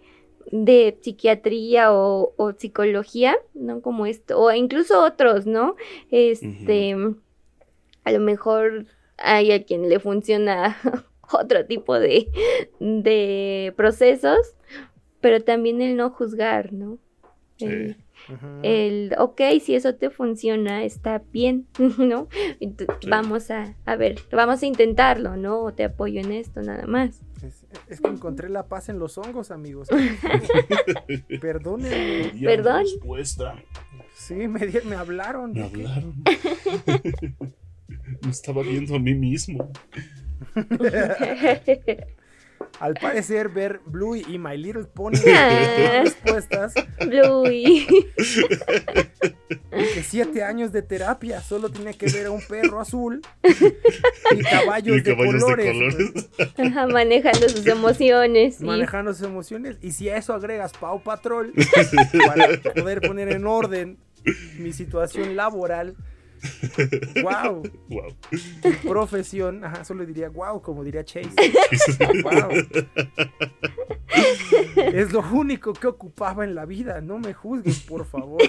de psiquiatría o, o psicología, ¿no? Como esto, o incluso otros, ¿no? Este, a lo mejor hay a quien le funciona otro tipo de, de procesos, pero también el no juzgar, ¿no? El- Sí. El, ok, si eso te funciona, está bien, ¿no? Sí. Vamos a, a ver, vamos a intentarlo, ¿no? O te apoyo en esto, nada más. Es, es que encontré la paz en los hongos, amigos. Perdónenme. Perdón. respuesta. Sí, me, di- me hablaron. Me hablaron. Me estaba viendo a mí mismo. Al parecer, ver Blue y My Little Pony respuestas Bluey. que siete años de terapia solo tiene que ver a un perro azul y caballos, Y de, caballos colores, de colores. Ajá, manejando sus emociones. sí. manejando sus emociones. Y si a eso agregas Pau Patrol para poder poner en orden mi situación laboral, wow, Wow. profesión, ajá, solo diría wow, como diría Chase. Wow. Es lo único que ocupaba en la vida. No me juzgues, por favor.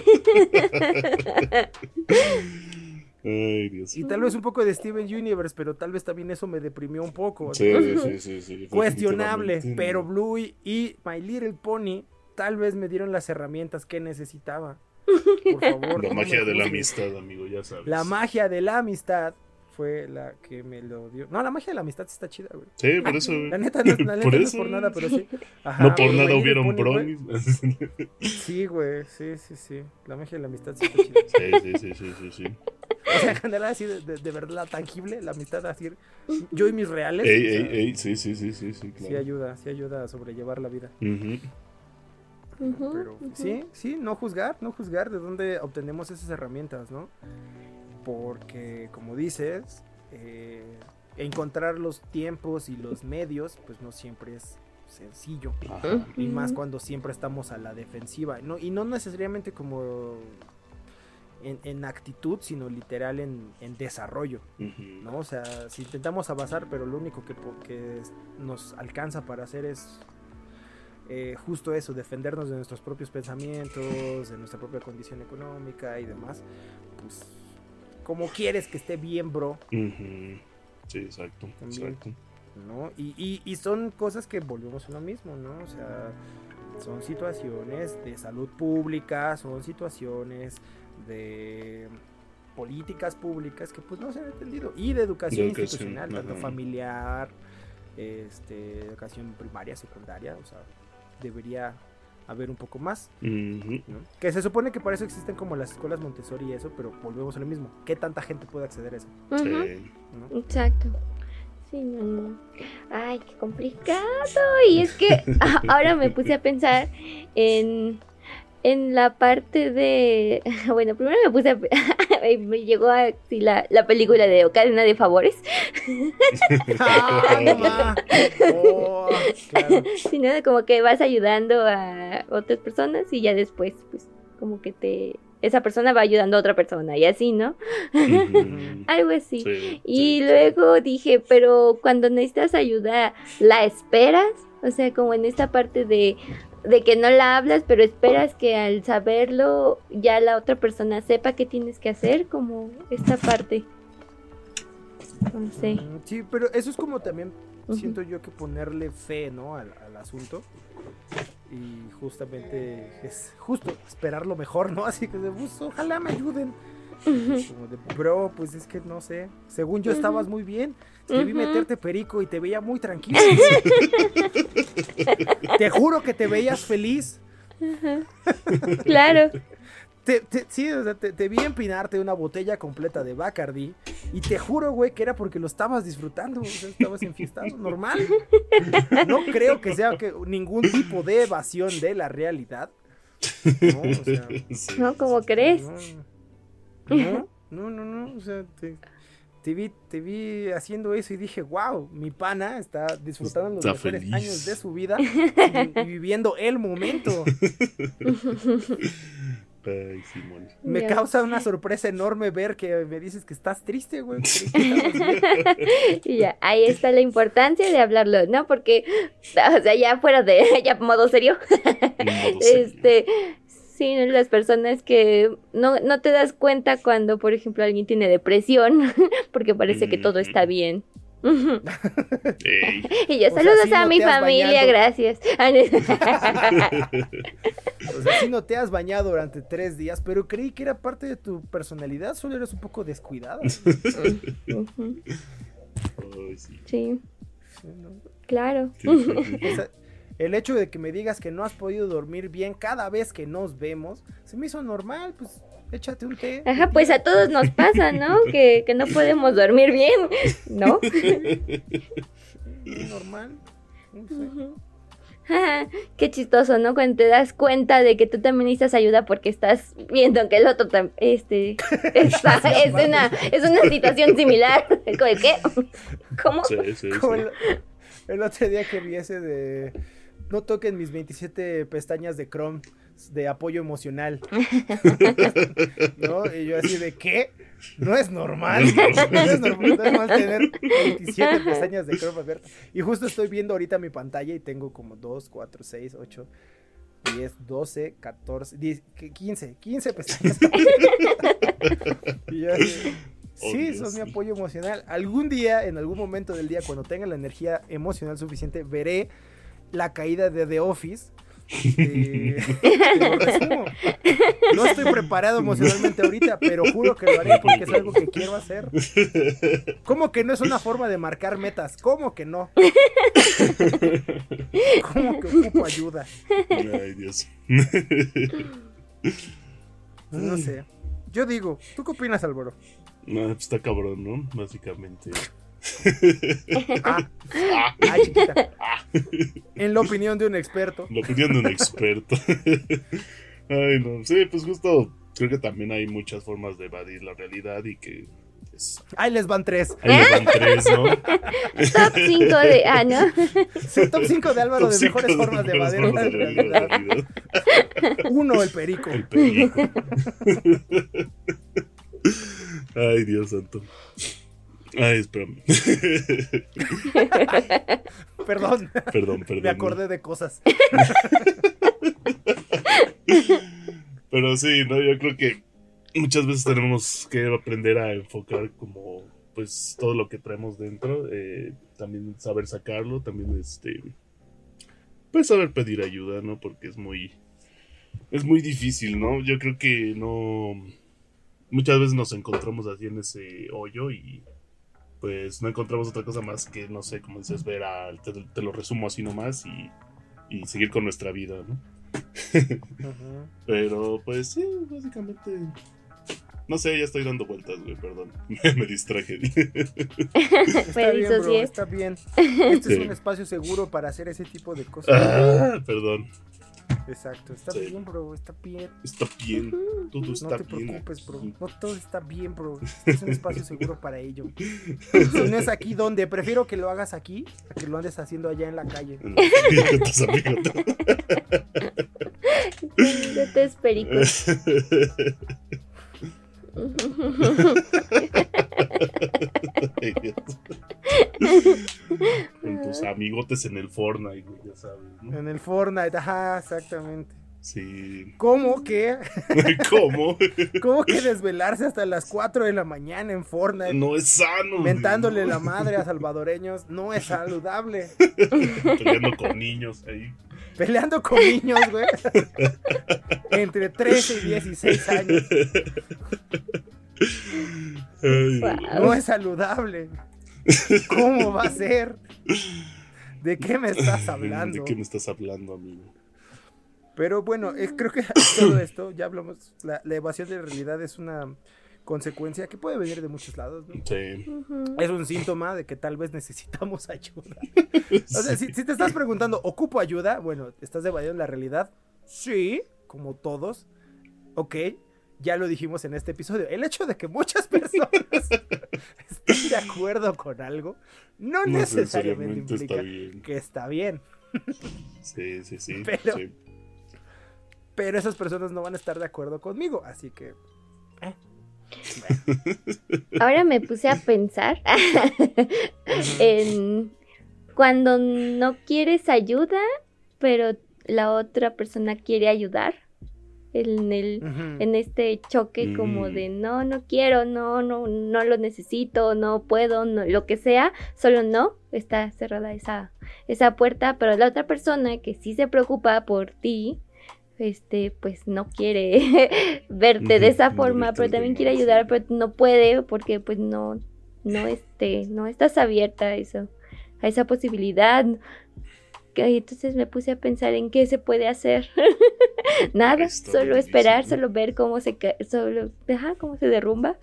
Ay, Dios. Y tal vez un poco de Steven Universe, pero tal vez también eso me deprimió un poco. Sí, sí, sí, sí. Cuestionable, pero Bluey y My Little Pony tal vez me dieron las herramientas que necesitaba. Por favor. La magia de la amistad, amigo, ya sabes. La magia de la amistad fue la que me lo dio. No, la magia de la amistad sí está chida, güey. Sí, por eso. La neta, no, la neta Por no eso. por nada, pero sí. Ajá, No por My nada hubieron güey. brownies. Sí, güey, sí, sí, sí. La magia de la amistad sí está chida. Sí, sí, sí, sí, sí, sí. O sea, en general, así de, de, de verdad, la tangible, la amistad, así. Yo y mis reales. Ey, o sea, ey, ey, sí, sí, sí, sí, sí, Sí ayuda, sí ayuda a sobrellevar la vida. Pero sí, sí, no juzgar, no juzgar de dónde obtenemos esas herramientas, ¿no? Porque, como dices, eh, encontrar los tiempos y los medios, pues no siempre es sencillo. Ajá. Y más cuando siempre estamos a la defensiva. No, y no necesariamente como en, en actitud, sino literal en, en desarrollo. ¿no? O sea, si intentamos avanzar, pero lo único que, nos alcanza para hacer es eh, justo eso, defendernos de nuestros propios pensamientos, de nuestra propia condición económica y demás, pues como quieres que esté bien, bro. Sí, exacto, También. exacto. ¿no? Y, y- y son cosas que volvemos a lo mismo, ¿no? O sea, son situaciones de salud pública, son situaciones de políticas públicas que pues no se han entendido y de educación, De educación, institucional, tanto ajá. familiar, este, educación primaria, secundaria, o sea, debería haber un poco más. Que se supone que para eso existen como las escuelas Montessori y eso, pero volvemos a lo mismo, ¿qué tanta gente puede acceder a eso? Exacto. Sí, no, no. Ay, qué complicado. Y es que ahora me puse a pensar en, en la parte de... Bueno, primero me puse a... me llegó así la, la película de Cadena de Favores. ¡Ah! Oh, claro. Sí, ¿no? Como que vas ayudando a otras personas y ya después, pues, como que te... Esa persona va ayudando a otra persona y así, ¿no? Algo así. Sí, Y sí, luego dije, pero cuando necesitas ayuda, ¿la esperas? O sea, como en esta parte de, de que no la hablas, pero esperas que al saberlo ya la otra persona sepa qué tienes que hacer, como esta parte. No sé. Mm, Sí, pero eso es como también Ujú. siento yo que ponerle fe, ¿no? Al, al asunto. Y justamente es justo esperar lo mejor, ¿no? Así que pues, ojalá me ayuden. Como de, bro, pues es que no sé. Según yo estabas muy bien. Te vi meterte perico y te veía muy tranquilo. te juro que te veías feliz. Claro. Te- te- sí, o sea, te, te vi empinarte una botella completa de Bacardi. Y te juro, güey, que era porque lo estabas disfrutando. O sea, estabas enfiestado, normal. No creo que sea que ningún tipo de evasión de la realidad. No, o sea. ¿No? ¿Cómo crees? No, no, no, no, o sea, te, te vi, te vi haciendo eso y dije, wow, mi pana está disfrutando los Está mejores feliz. años de su vida y, y viviendo el momento. Ay, Simón. Me causa una sorpresa enorme ver que me dices que estás triste, güey. Y ya, ahí está la importancia de hablarlo, ¿no? Porque, o sea, ya fuera de, ya modo serio, Un modo serio. este, sí, las personas que no, no te das cuenta cuando, por ejemplo, alguien tiene depresión, porque parece que todo está bien. Y yo, O sea, saludos sí a no mi familia, bañado. gracias. O sea, sí no te has bañado durante tres días, pero creí que era parte de tu personalidad, solo eres un poco descuidada. Sí. Sí, Sí, ¿no? claro. Sí, sí, sí. O sea, el hecho de que me digas que no has podido dormir bien cada vez que nos vemos, se me hizo normal, pues échate un té. Ajá, pues a todos nos pasa, ¿no? Que, que no podemos dormir bien, ¿no? Normal. no sé. Qué chistoso, ¿no? Cuando te das cuenta de que tú también necesitas ayuda porque estás viendo que el otro tam- este está, es una es una situación similar. ¿Cómo de qué? ¿Cómo? Sí, sí, Como sí. el, el otro día que vi ese de no toquen mis 27 pestañas de Chrome de apoyo emocional. ¿No? Y yo así de ¿qué? No es normal. No es normal, no es normal tener 27 pestañas de Chrome abiertas. Y justo estoy viendo ahorita mi pantalla y tengo como 2, 4, 6, 8, 10, 12, 14, 10, 15, 15 pestañas. y yo así, Oh, Sí, eso es mi apoyo emocional. Algún día, en algún momento del día, cuando tenga la energía emocional suficiente, veré la caída de The Office. Eh. No estoy preparado emocionalmente ahorita, pero juro que lo haré porque es algo que quiero hacer. ¿Cómo que no es una forma de marcar metas? ¿Cómo que no? ¿Cómo que ocupo ayuda? Ay, Dios. No sé. Yo digo, ¿tú qué opinas, Álvaro? No, pues está cabrón, ¿no? Básicamente. Ah, Ah, ah, chiquita. En la opinión de un experto. la opinión de un experto. Ay, no. Sí, pues justo creo que también hay muchas formas de evadir la realidad y que. Pues, Ahí les van tres. ahí les van tres, ¿no? Top 5 de ah, ¿no? Sí, top 5 de Álvaro Top de mejores formas de mejores evadir la formas de evadir la realidad. realidad. Uno, el perico. El perico. Ay, Dios santo. Ay, espérame. Perdón, perdón, perdón. me acordé de cosas. Pero sí, no, yo creo que muchas veces tenemos que aprender a enfocar como pues todo lo que traemos dentro, eh, también saber sacarlo, también este pues saber pedir ayuda, ¿no? Porque es muy es muy difícil, ¿no? Yo creo que no muchas veces nos encontramos así en ese hoyo y pues no encontramos otra cosa más que no sé, como dices, ver a te, te lo resumo así nomás y y seguir con nuestra vida, ¿no? Pero pues sí, básicamente. No sé, ya estoy dando vueltas, güey, perdón. Me distraje. Está bien, bro, está bien. Este Sí. es un espacio seguro para hacer ese tipo de cosas. Ah, perdón. Exacto, está Sí. bien, bro, está bien. Está bien. Todo No está te bien. preocupes, bro. aquí. No todo está bien, bro. Este es un espacio seguro para ello. Si no es aquí donde, prefiero que lo hagas aquí a que lo andes haciendo allá en la calle. Amigos. De Con tus amigotes en el Fortnite, güey, ya sabes, ¿no? En el Fortnite, ajá, exactamente. Sí. ¿Cómo que? ¿Cómo? ¿Cómo que desvelarse hasta las 4 de la mañana en Fortnite? No es sano. Mentándole ¿no? la madre a salvadoreños no es saludable. Peleando con niños ahí. Peleando con niños, güey. Entre 13 y 16 años. No es saludable. ¿Cómo va a ser? ¿De qué me estás hablando? ¿De qué me estás hablando, amigo? Pero bueno, eh, creo que todo esto, ya hablamos, la, la evasión de realidad es una consecuencia que puede venir de muchos lados, ¿no? Sí. Es un síntoma de que tal vez necesitamos ayuda. O sea, si, si te estás preguntando, ¿ocupo ayuda? Bueno, ¿estás evadiendo la realidad? Sí, como todos. Ok, ya lo dijimos en este episodio. El hecho de que muchas personas estén de acuerdo con algo no, No necesariamente está implica que está bien. Sí, sí, sí. Pero- sí. Pero esas personas no van a estar de acuerdo conmigo, así que... Ahora me puse a pensar en cuando no quieres ayuda, pero la otra persona quiere ayudar. En el en este choque como Mm. de no, no quiero, no, no, no lo necesito, no puedo, no, lo que sea, solo no, está cerrada esa, esa puerta, pero la otra persona que sí se preocupa por ti, este, pues no quiere verte de esa forma, pero también quiere ayudar, pero no puede porque pues no, no, este, no estás abierta a eso, a esa posibilidad. Que- Entonces me puse a pensar en qué se puede hacer. Nada, solo esperar, solo ver cómo se solo, ajá, cómo se derrumba.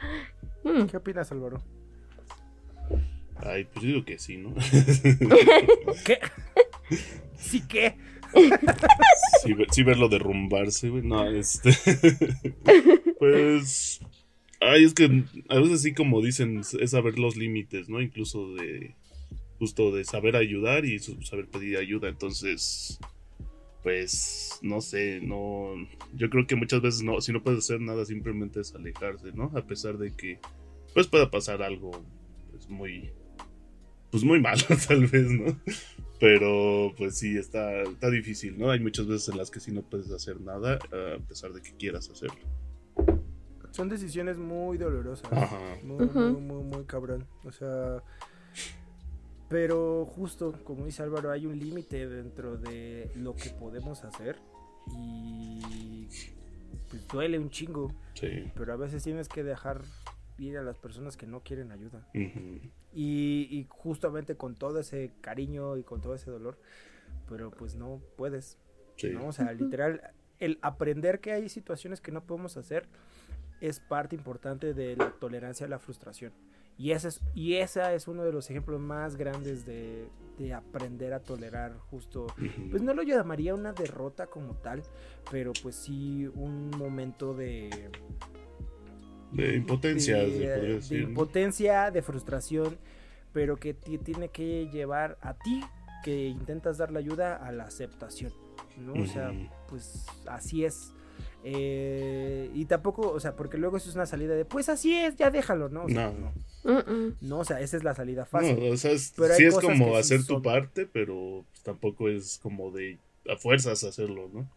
Mm, ¿Qué opinas, Álvaro? Ay, pues yo digo que sí, ¿no? ¿Qué? ¿Sí qué? sí, sí verlo derrumbarse, güey. No, este. pues. Ay, es que a veces sí, como dicen, es saber los límites, ¿no? Incluso de. Justo de saber ayudar y saber pedir ayuda. Entonces. Pues. No sé, no. Yo creo que muchas veces no. Si no puedes hacer nada, simplemente es alejarse, ¿no? A pesar de que. Pues pueda pasar algo. Pues muy. Pues muy malo, tal vez, ¿no? Pero pues sí, está, está difícil, ¿no? Hay muchas veces en las que sí no puedes hacer nada a pesar de que quieras hacerlo. Son decisiones muy dolorosas. Ajá. Muy, muy, muy, muy cabrón. O sea. Pero justo, como dice Álvaro, hay un límite dentro de lo que podemos hacer. Y. Pues duele un chingo. Sí. Pero a veces tienes que dejar ir a las personas que no quieren ayuda. Ujú. Y, y justamente con todo ese cariño y con todo ese dolor. Pero pues no puedes. Sí. ¿no? O sea, literal, el aprender que hay situaciones que no podemos hacer es parte importante de la tolerancia a la frustración. Y ese es, y esa es uno de los ejemplos más grandes de, de aprender a tolerar justo. Pues no lo llamaría una derrota como tal, pero pues sí un momento de... De impotencia, de, se podría de decir. ¿no? impotencia, de frustración, pero que ti- tiene que llevar a ti que intentas dar la ayuda a la aceptación, ¿no? O sea, pues así es. Eh, y tampoco, o sea, porque luego eso es una salida de, pues así es, ya déjalo, ¿no? O sea, No. no. No, o sea, esa es la salida No, fácil. o sea, es- Pero sí es como sí hacer son- tu parte, pero pues, tampoco es como de a fuerzas hacerlo, ¿no?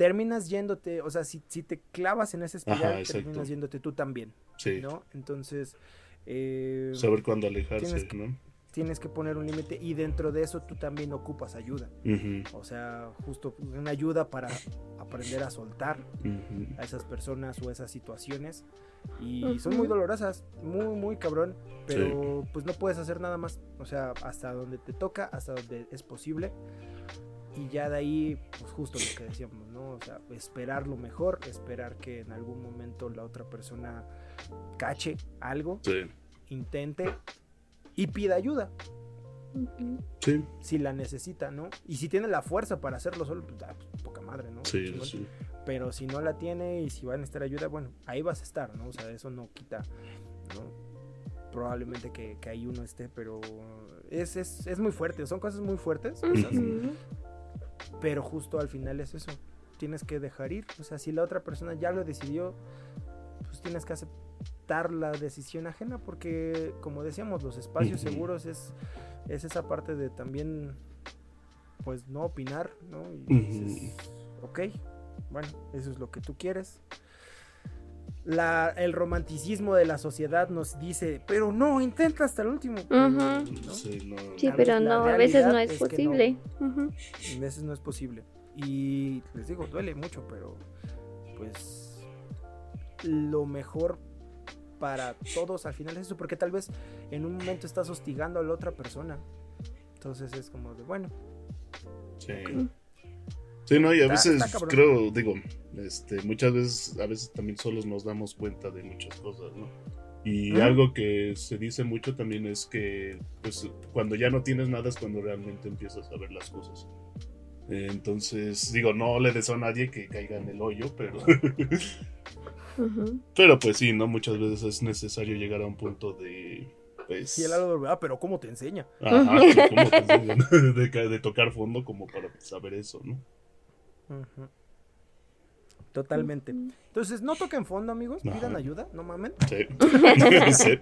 Terminas yéndote, o sea, si, si te clavas en esa espiral, Ajá, terminas yéndote tú también, Sí. ¿no? Entonces, eh, Saber cuándo alejarse, tienes que- ¿no? tienes que poner un límite y dentro de eso tú también ocupas ayuda. O sea, justo una ayuda para aprender a soltar a esas personas o esas situaciones. Y son muy dolorosas, muy, muy cabrón. Pero pues no puedes hacer nada más. O sea, hasta donde te toca, hasta donde es posible. Y ya de ahí, pues justo lo que decíamos, ¿no? O sea, esperar lo mejor, esperar que en algún momento la otra persona cache algo, Sí, intente y pida ayuda sí, si la necesita, ¿no? Y si tiene la fuerza para hacerlo solo, pues, ah, pues, poca madre, ¿no? sí, sí. Pero si no la tiene y si va a necesitar ayuda, bueno, ahí vas a estar, ¿no? O sea, eso no quita, ¿no? Probablemente que, que ahí uno esté, pero es, es, es muy fuerte, son cosas muy fuertes, esas, Ujú. Pero justo al final es eso, tienes que dejar ir, o sea, si la otra persona ya lo decidió, pues tienes que aceptar la decisión ajena, porque como decíamos, los espacios seguros es, es esa parte de también, pues no opinar, ¿no? Y dices, ok, bueno, eso es lo que tú quieres. La, el romanticismo de la sociedad nos dice, pero no, intenta hasta el último. ¿no? Sí, no, Sí, La- pero no, a veces no es es que no. posible. A veces no es posible. Y les digo, duele mucho, pero pues lo mejor para todos al final es eso, porque tal vez en un momento estás hostigando a la otra persona. Entonces es como de, bueno, Sí. Sí, no, y a Está- veces está creo, digo, este, muchas veces, a veces también solos nos damos cuenta de muchas cosas, ¿no? Y algo que se dice mucho también es que, pues, cuando ya no tienes nada es cuando realmente empiezas a ver las cosas. Entonces, digo, no le deseo a nadie que caiga en el hoyo, pero, pero pues sí, ¿no? Muchas veces es necesario llegar a un punto de, pues... si el Álvaro, ah, pero ¿cómo te enseña? Ajá, como te digo, de, ca- de tocar fondo como para saber eso, ¿no? Totalmente. Entonces, no toquen fondo, amigos, pidan ayuda, no mamen. Sí. Sí.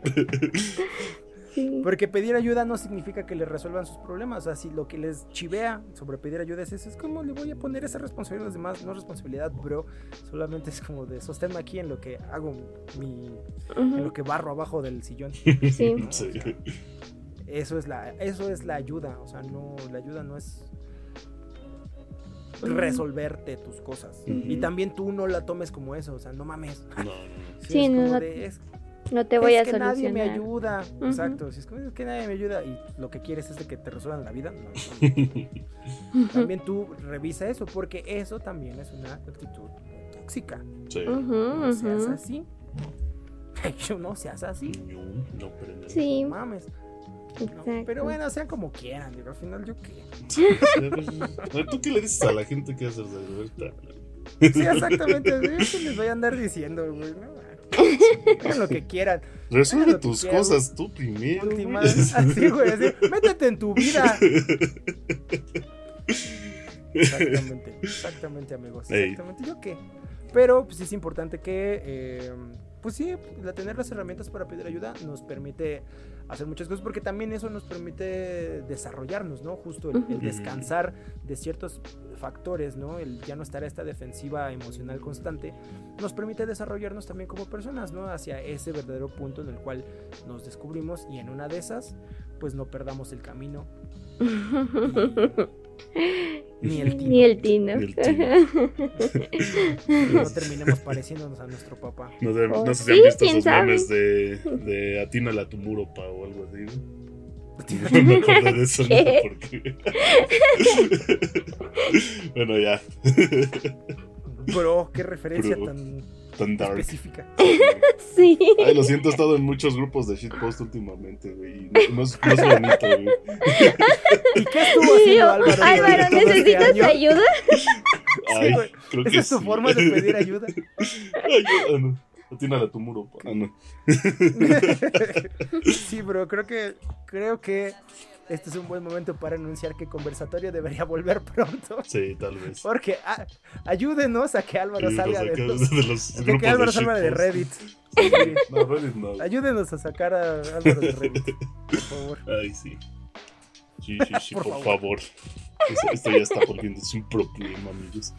Sí. Porque pedir ayuda no significa que les resuelvan sus problemas. O sea, si lo que les chivea sobre pedir ayuda es eso, es como le voy a poner esa responsabilidad a los demás. No es responsabilidad, bro. Solamente es como de sosténme aquí en lo que hago mi. en lo que barro abajo del sillón. Sí. Sí. Eso es la, eso es la ayuda. O sea, no, la ayuda no es resolverte tus cosas. Y también tú no la tomes como eso. O sea, no mames. No, no, Sí, es no de, es, No te voy es a que solucionar. nadie me ayuda. Exacto. Si es, como, es que nadie me ayuda y lo que quieres es de que te resuelvan la vida. no, también tú revisa eso, porque eso también es una actitud tóxica. Sí. No seas así. Yo no seas así. No, no, pero no. Sí, No mames. Pero bueno, sean como quieran. Digo, al final yo qué. ¿Tú qué le dices a la gente que haces de vuelta? Sí, exactamente. Yo qué les voy a andar diciendo, güey. No, Hagan lo que quieran. Resuelve tus cosas tú primero. güey. Última. Así, güey. Así. Métete en tu vida. Exactamente. Exactamente, amigos. Ey. Exactamente. ¿Yo qué? Pero pues sí es importante que, eh, pues sí, la tener las herramientas para pedir ayuda nos permite hacer muchas cosas porque también eso nos permite desarrollarnos, ¿no? Justo el, descansar de ciertos factores, ¿no? El ya no estar a esta defensiva emocional constante nos permite desarrollarnos también como personas, ¿no? Hacia ese verdadero punto en el cual nos descubrimos y en una de esas, pues no perdamos el camino ni el tino. Ni el tino. Ni el tino. y no terminemos pareciéndonos a nuestro papá. No, sé- Oh, no sé si sí, han visto quién esos sabe. memes de, de Atínala a tu muro, pa, o algo así. ¿no? Me acordé de eso, no ¿Qué? por qué. bueno, ya. Bro, qué referencia Bro. tan Tan dark. específica. Sí. Ay, lo siento, he estado en muchos grupos de shitpost últimamente, güey. No, no es, no es bonito, güey. ¿Y qué estuvo Sí, haciendo Álvaro? Álvaro, este ¿necesitas año? ayuda? Ay, güey. creo Esa que es tu sí. forma de pedir ayuda. Ay, ah, no. Atínala a tu muro, pa. Ah, no. sí, bro, creo que creo que este es un buen momento para anunciar que conversatorio debería volver pronto. Sí, tal vez. Porque ah, ayúdenos a que Álvaro Sí, salga de los, de los grupos que Álvaro de salga de. Reddit. Sí, No, Reddit no. Ayúdenos a sacar a Álvaro de Reddit, por favor. Ay, sí. Sí, sí, sí, Por por, favor. favor. Esto, esto ya está volviéndose un problema, amigos.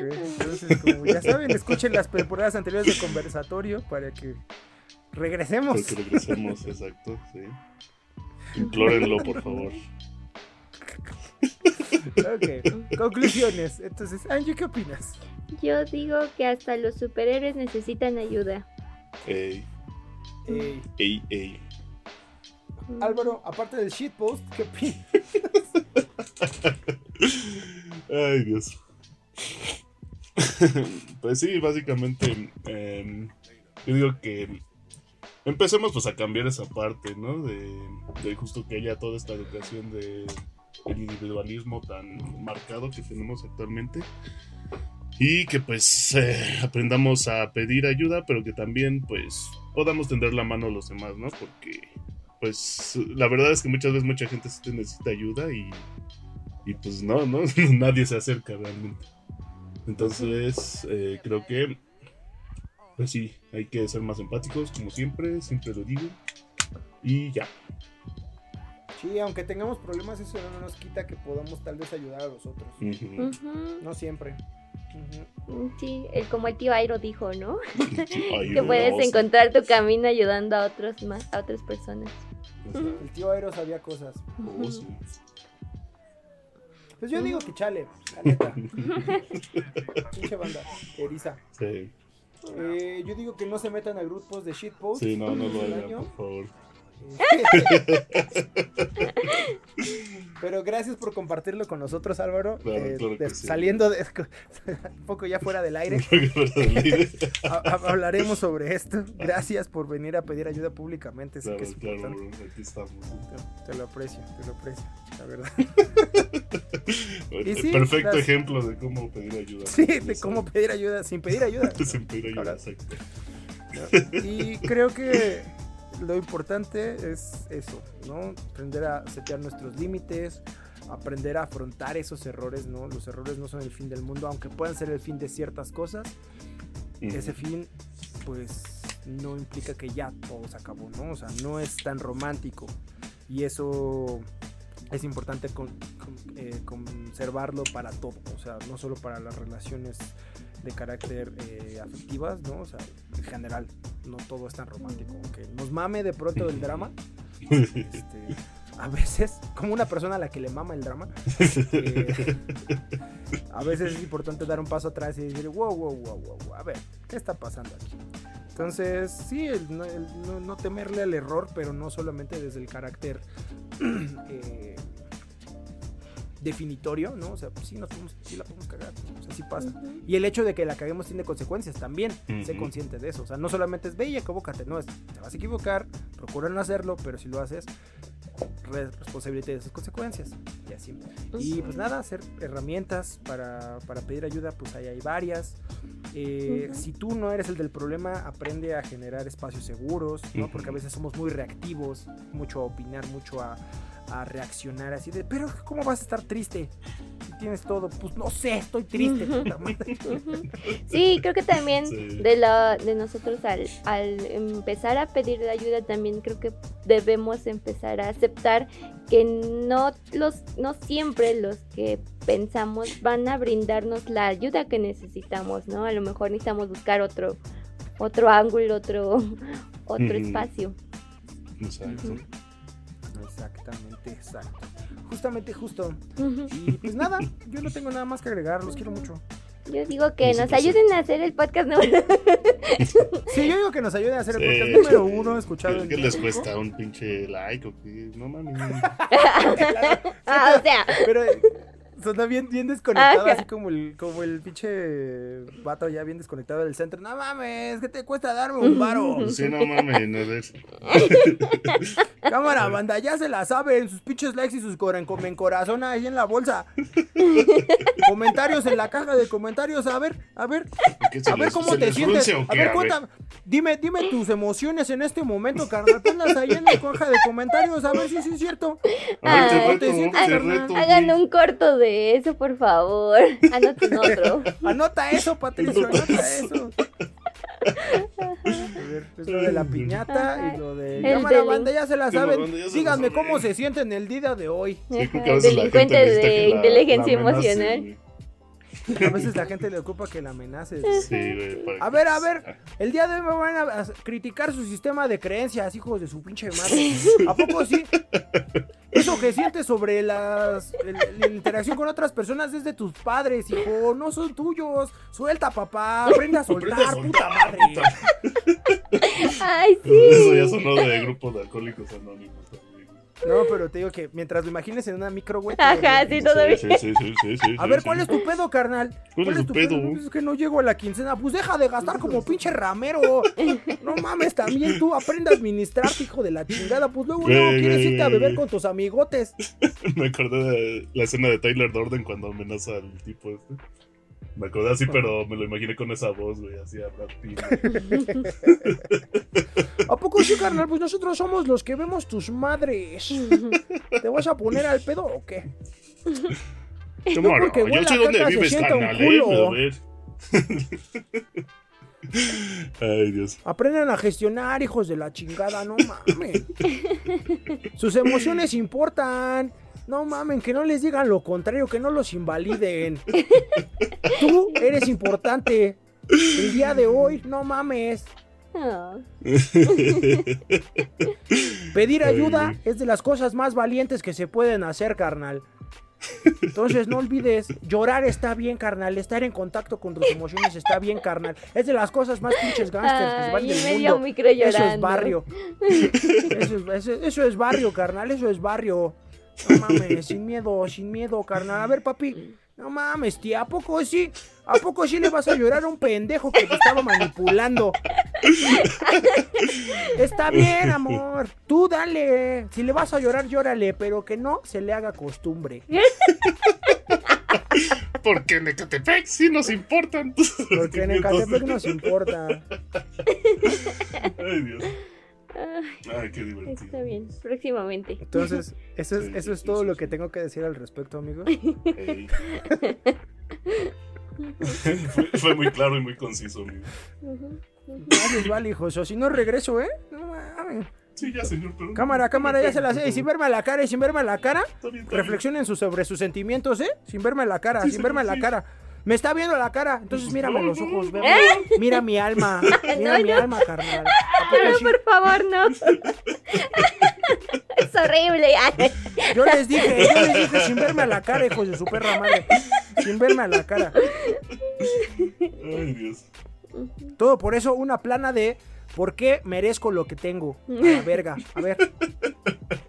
Entonces, como ya saben, escuchen las temporadas anteriores de conversatorio para que regresemos. Regresemos, exacto, sí. Implórenlo, por favor. Ok, conclusiones. Entonces, Angie, ¿qué opinas? Yo digo que hasta los superhéroes necesitan ayuda. Ey, Ey, ey, ey. Álvaro, aparte del shitpost, ¿qué opinas? Ay, Dios. pues sí, básicamente, em, yo digo que empecemos pues a cambiar esa parte, ¿no? De, de justo que haya toda esta educación de el individualismo tan marcado que tenemos actualmente. Y que pues eh, aprendamos a pedir ayuda, pero que también pues podamos tender la mano a los demás, ¿no? Porque pues la verdad es que muchas veces mucha gente sí necesita ayuda y, y pues no, no, nadie se acerca realmente. Entonces eh, creo que pues sí, hay que ser más empáticos, como siempre, siempre lo digo. Y ya. Sí, aunque tengamos problemas, eso no nos quita que podamos tal vez ayudar a los otros. No siempre. Ujú. Sí, el, como el tío Airo dijo, ¿no? Ay, Que puedes encontrar tu camino ayudando a otros más, a otras personas. El tío Aero sabía cosas. Oh, sí. Pues yo digo que chale, la neta. Pinche banda, eriza. Sí. Eh, yo digo que no se metan a grupos de shitpost. Sí, no, no lo hagan, por favor. Pero gracias por compartirlo con nosotros, Álvaro. Claro, Eh, claro que de- sí. Saliendo de, un poco ya fuera del aire, ha- ha- hablaremos sobre esto. Gracias por venir a pedir ayuda públicamente. Claro, que es bro, aquí estamos. Te, te lo aprecio, te lo aprecio, la verdad. Sí, perfecto ejemplo de cómo pedir ayuda. Sí, de cómo pedir ayuda sin pedir ayuda. Sin pedir ayuda, exacto. Y creo que lo importante es eso, ¿no? Aprender a setear nuestros límites, aprender a afrontar esos errores, ¿no? Los errores no son el fin del mundo, aunque puedan ser el fin de ciertas cosas. Ese fin, pues, no implica que ya todo se acabó, ¿no? O sea, no es tan romántico. Y eso es importante con- con- eh, conservarlo para todo, o sea, no solo para las relaciones de carácter eh, afectivas, ¿no? O sea, en general, no todo es tan romántico. Aunque nos mame de pronto el drama, este, a veces, como una persona a la que le mama el drama, eh, a veces es importante dar un paso atrás y decir, wow, wow, wow, wow, wow, a ver, ¿qué está pasando aquí? Entonces, sí, el no, el no- no temerle al error, pero no solamente desde el carácter eh, definitorio, ¿no? O sea, pues sí, nos podemos- sí la podemos cagar, ¿no? o sea, sí pasa. Ujú. Y el hecho de que la caguemos tiene consecuencias también. Sé Ujú. consciente de eso. O sea, no solamente es ve y equivócate, no es te vas a equivocar, procura no hacerlo, pero si lo haces, re- responsabilidad de esas consecuencias. Y así. Y pues nada, hacer herramientas para, para pedir ayuda, pues ahí hay varias. Eh, Ujú. Si tú no eres el del problema, aprende a generar espacios seguros, ¿no? Porque a veces somos muy reactivos, mucho a opinar, mucho a, a reaccionar así de, pero ¿cómo vas a estar triste? Si tienes todo, pues no sé, estoy triste. Ujú. puta madre". Ujú. Sí, creo que también Sí. de la de nosotros al, al empezar a pedir ayuda también creo que debemos empezar a aceptar que no los no siempre los que pensamos van a brindarnos la ayuda que necesitamos, ¿no? A lo mejor necesitamos buscar otro otro ángulo, otro otro espacio. Exacto. Exactamente, exacto. Justamente, justo. Y pues nada, yo no tengo nada más que agregar, los quiero mucho. Yo digo que nos ayuden a hacer el podcast número Sí, yo digo que nos ayuden a hacer el Sí. podcast número uno, escuchado ¿Qué, les cuesta un pinche like o qué? No mames. Ah, o sea, Pero suena bien, bien desconectado, Ajá. así como el, como el pinche vato ya bien desconectado del centro. No mames, ¿qué te cuesta darme un varo? Sí, no mames, ver. Cámara, banda, ya se la saben, sus pinches likes y sus comen corazón ahí en la bolsa. comentarios en la caja de comentarios, a ver, a ver, ¿Qué se a ver les- cómo te sientes. A ver, cuéntame, dime, dime tus emociones en este momento, carnal. Ponlas ahí en la caja de comentarios, a ver si sí es cierto. A ver, te Ay, reto, te sientes, te carnal. reto, hagan un corto de eso, por favor. Anoten otro. Anota eso, Patricio, anota eso. A ver, es lo de la piñata y lo de El cámara banda, ya se la Sí, saben. la sabe. cómo se sienten el día de hoy. Sí, Ajá, Delincuente de la- inteligencia la emocional. A veces la gente le ocupa que la amenaces. Sí, güey. A ver, a ver, el día de hoy me van a a criticar su sistema de creencias, hijos de su pinche madre. ¿A poco sí? Que sientes sobre las, el- la interacción con otras personas es de tus padres, hijo, no son tuyos. Suelta, papá, aprende a soltar, Aprende a soltar, puta madre. Ay, Eso ya sí. sonó de grupo de alcohólicos anónimos. No, pero te digo que mientras lo imagines en una micro, güey. Ajá, sí, todavía. Sí, sí, sí, sí, sí, A sí, ver, sí. ¿cuál es tu pedo, carnal? ¿Cuál es tu pedo? Es que no llego a la quincena. Pues deja de gastar como pinche ramero. No mames, también tú aprende a administrarte, hijo de la chingada. Pues luego, luego quieres irte a beber con tus amigotes. Me acordé de la escena de Tyler Durden cuando amenaza al tipo este. Me acordé así, pero me lo imaginé con esa voz, güey, así a Brad Pitt. ¿A poco sí, carnal? Pues nosotros somos los que vemos tus madres. ¿Te vas a poner al pedo o qué? Cámara, porque yo huele sé a dónde caca se vives, sienta un carnal, eh, culo. a ver. Ay, Dios. Aprendan a gestionar, hijos de la chingada, no mames. Sus emociones importan. No mamen, que no les digan lo contrario, que no los invaliden. Tú eres importante. El día de hoy, no mames. Pedir Ay, ayuda es de las cosas más valientes que se pueden hacer, carnal. Entonces no olvides, llorar está bien, carnal. Estar en contacto con tus emociones está bien, carnal. Es de las cosas más pinches gangsters que se van del medio mundo. Eso es barrio. Eso es, eso- eso es barrio, carnal. Eso es barrio. No mames, sin miedo, sin miedo, carnal. A ver, papi. No mames, tía, ¿a poco sí? ¿A poco sí le vas a llorar a un pendejo que te estaba manipulando? Está bien, amor. Tú dale. Si le vas a llorar, llórale, pero que no se le haga costumbre. Porque en Ecatepec sí nos importan. Porque en. Ecatepec nos importa. Ay, Dios. Ay, qué divertido. está bien, próximamente. Entonces, eso es, Sí, eso es sí, todo sí, lo sí. que tengo que decir al respecto, amigos. Fue, fue muy claro y muy conciso, amigo. Vale, vale, hijos. O si no regreso, ¿eh? No mames. Sí, ya, señor, pero. Cámara, cámara, ya se la sé. Y sin verme a la cara, y sin verme a la cara, Está bien, está bien. reflexionen su- sobre sus sentimientos, ¿eh? Sin verme a la cara, Sí, sin verme a la sí. cara. Me está viendo la cara, entonces mírame a los ojos, ¿Eh? mira mi alma, mira No, mi no. alma, carnal. ¿A poco No, por favor, no. es horrible. Yo les dije, yo les dije sin verme a la cara, hijos de su perra madre. Sin verme a la cara. Ay, Dios. Todo por eso una plana de por qué merezco lo que tengo. A la verga. A ver.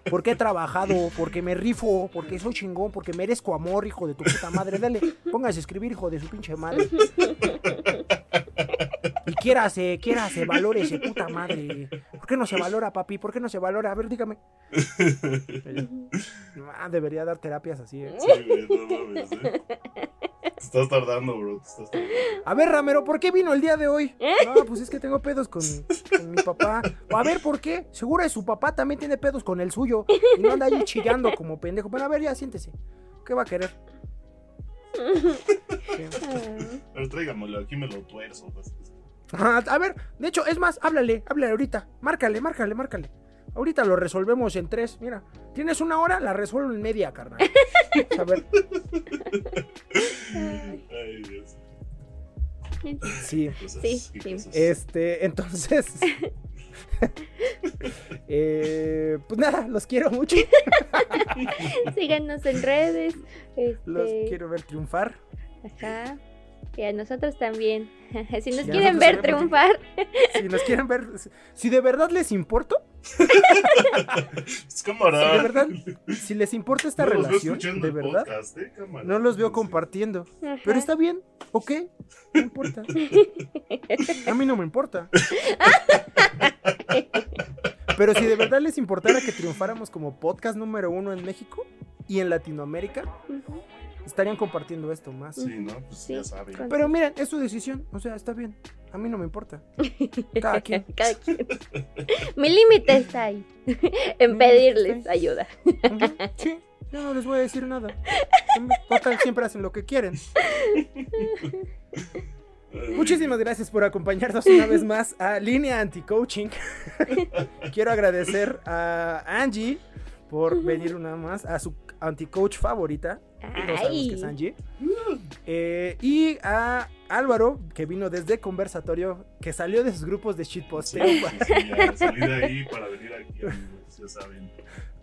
¿Por qué he trabajado? Porque me rifo, porque soy chingón, porque merezco amor, hijo de tu puta madre. Dale, póngase a escribir, hijo de su pinche madre. Quiérase, quiérase, valórese, puta madre. ¿Por qué no se valora, papi? ¿Por qué no se valora? A ver, dígame. Ah, debería dar terapias así, ¿eh? Sí, güey, no mames, eh. Te estás tardando, bro. Te estás tardando. A ver, Ramero, ¿por qué vino el día de hoy? No, pues es que tengo pedos con, con mi papá. A ver, ¿por qué? Seguro es su papá también tiene pedos con el suyo. Y no anda ahí chillando como pendejo. Bueno, a ver, ya siéntese. ¿Qué va a querer? Sí. Ver, tráigamelo, aquí me lo tuerzo. pues. Ajá, A ver, de hecho, es más, háblale, háblale ahorita. Márcale, márcale, márcale. Ahorita lo resolvemos en tres. Mira, tienes una hora, la resuelvo en media, carnal. A ver, Ay, Dios. sí. Sí, sí. Este, entonces. eh, pues nada, los quiero mucho. Síganos en redes. Los Este, quiero ver triunfar. Ajá. Y a nosotros también. si nos quieren ver triunfar, Si nos quieren ver, si de verdad les importo, Es cámara. si de verdad, si les importa esta No los veo relación, de verdad, podcast, eh, cámara. no los veo Sí. compartiendo. Ajá. Pero está bien, ok, no importa. A mí no me importa. Pero si de verdad les importara que triunfáramos como podcast número uno en México y en Latinoamérica. Estarían compartiendo esto más. Sí, ¿no? Pues Sí, ya saben. Pero miren, es su decisión, o sea, está bien. A mí no me importa. Cada quien. Cada quien. Mi límite está ahí. en Mi pedirles ayuda. Sí, yo no les voy a decir nada. Total, siempre hacen lo que quieren. Muchísimas gracias por acompañarnos una vez más a Línea Anti-Coaching. Quiero agradecer a Angie por venir una más a su anti-coach favorita. Todos sabemos que es. Angie. Eh, y a Álvaro, que vino desde Conversatorio, que salió de sus grupos de Sí, shitposteo sí, sí, salí de ahí para venir aquí, amigos, ya saben.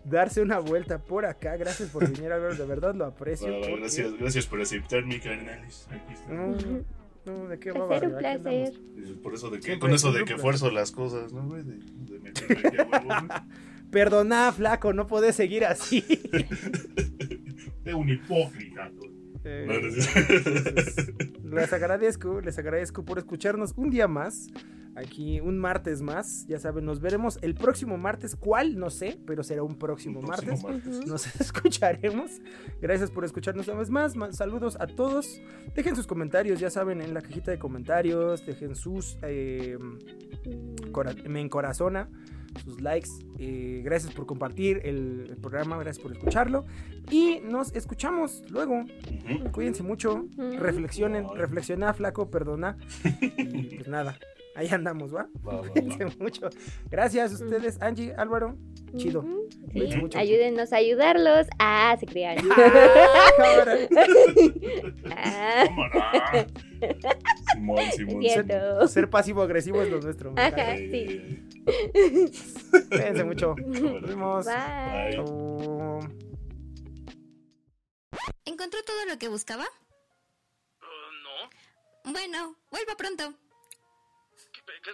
darse una vuelta por acá. Gracias por venir, Álvaro, de verdad lo aprecio. Va, porque- gracias, gracias por aceptarme, carnales. Aquí está. No, ¿de qué Va a ser un placer. Por eso de que, Siempre con eso es de que placer. fuerzo las cosas, ¿no, güey? De, de meterme aquí a huevo, güey. Perdona, flaco, no puedes seguir así. Un hipócrita. Eh, No, no les agradezco, les agradezco por escucharnos un día más. Aquí, un martes más. Ya saben, nos veremos el próximo martes. ¿Cuál? No sé, pero será un próximo, Un martes. próximo martes. Ujú. Nos escucharemos. Gracias por escucharnos una vez más. Saludos a todos. Dejen sus comentarios, ya saben, en la cajita de comentarios. Dejen sus. eh, me encorazona sus likes. eh, gracias por compartir el, el programa, gracias por escucharlo. Y nos escuchamos luego. Cuídense mucho, reflexionen, reflexiona, flaco, perdona. Y pues nada, ahí andamos, ¿va? Va, va, va. Cuídense mucho. Gracias a ustedes, Angie, Álvaro. Chido. Sí, mucho. Ayúdenos a ayudarlos. Ah, se crean. Ah, cámara. Ah. Simón, Simón. Ser, ser pasivo-agresivo es lo nuestro. Ajá. encanta. Cuídense mucho. Nos vemos. Bye. ¿Encontró todo lo que buscaba? Uh, no. Bueno, vuelva pronto. ¿Qué- qué-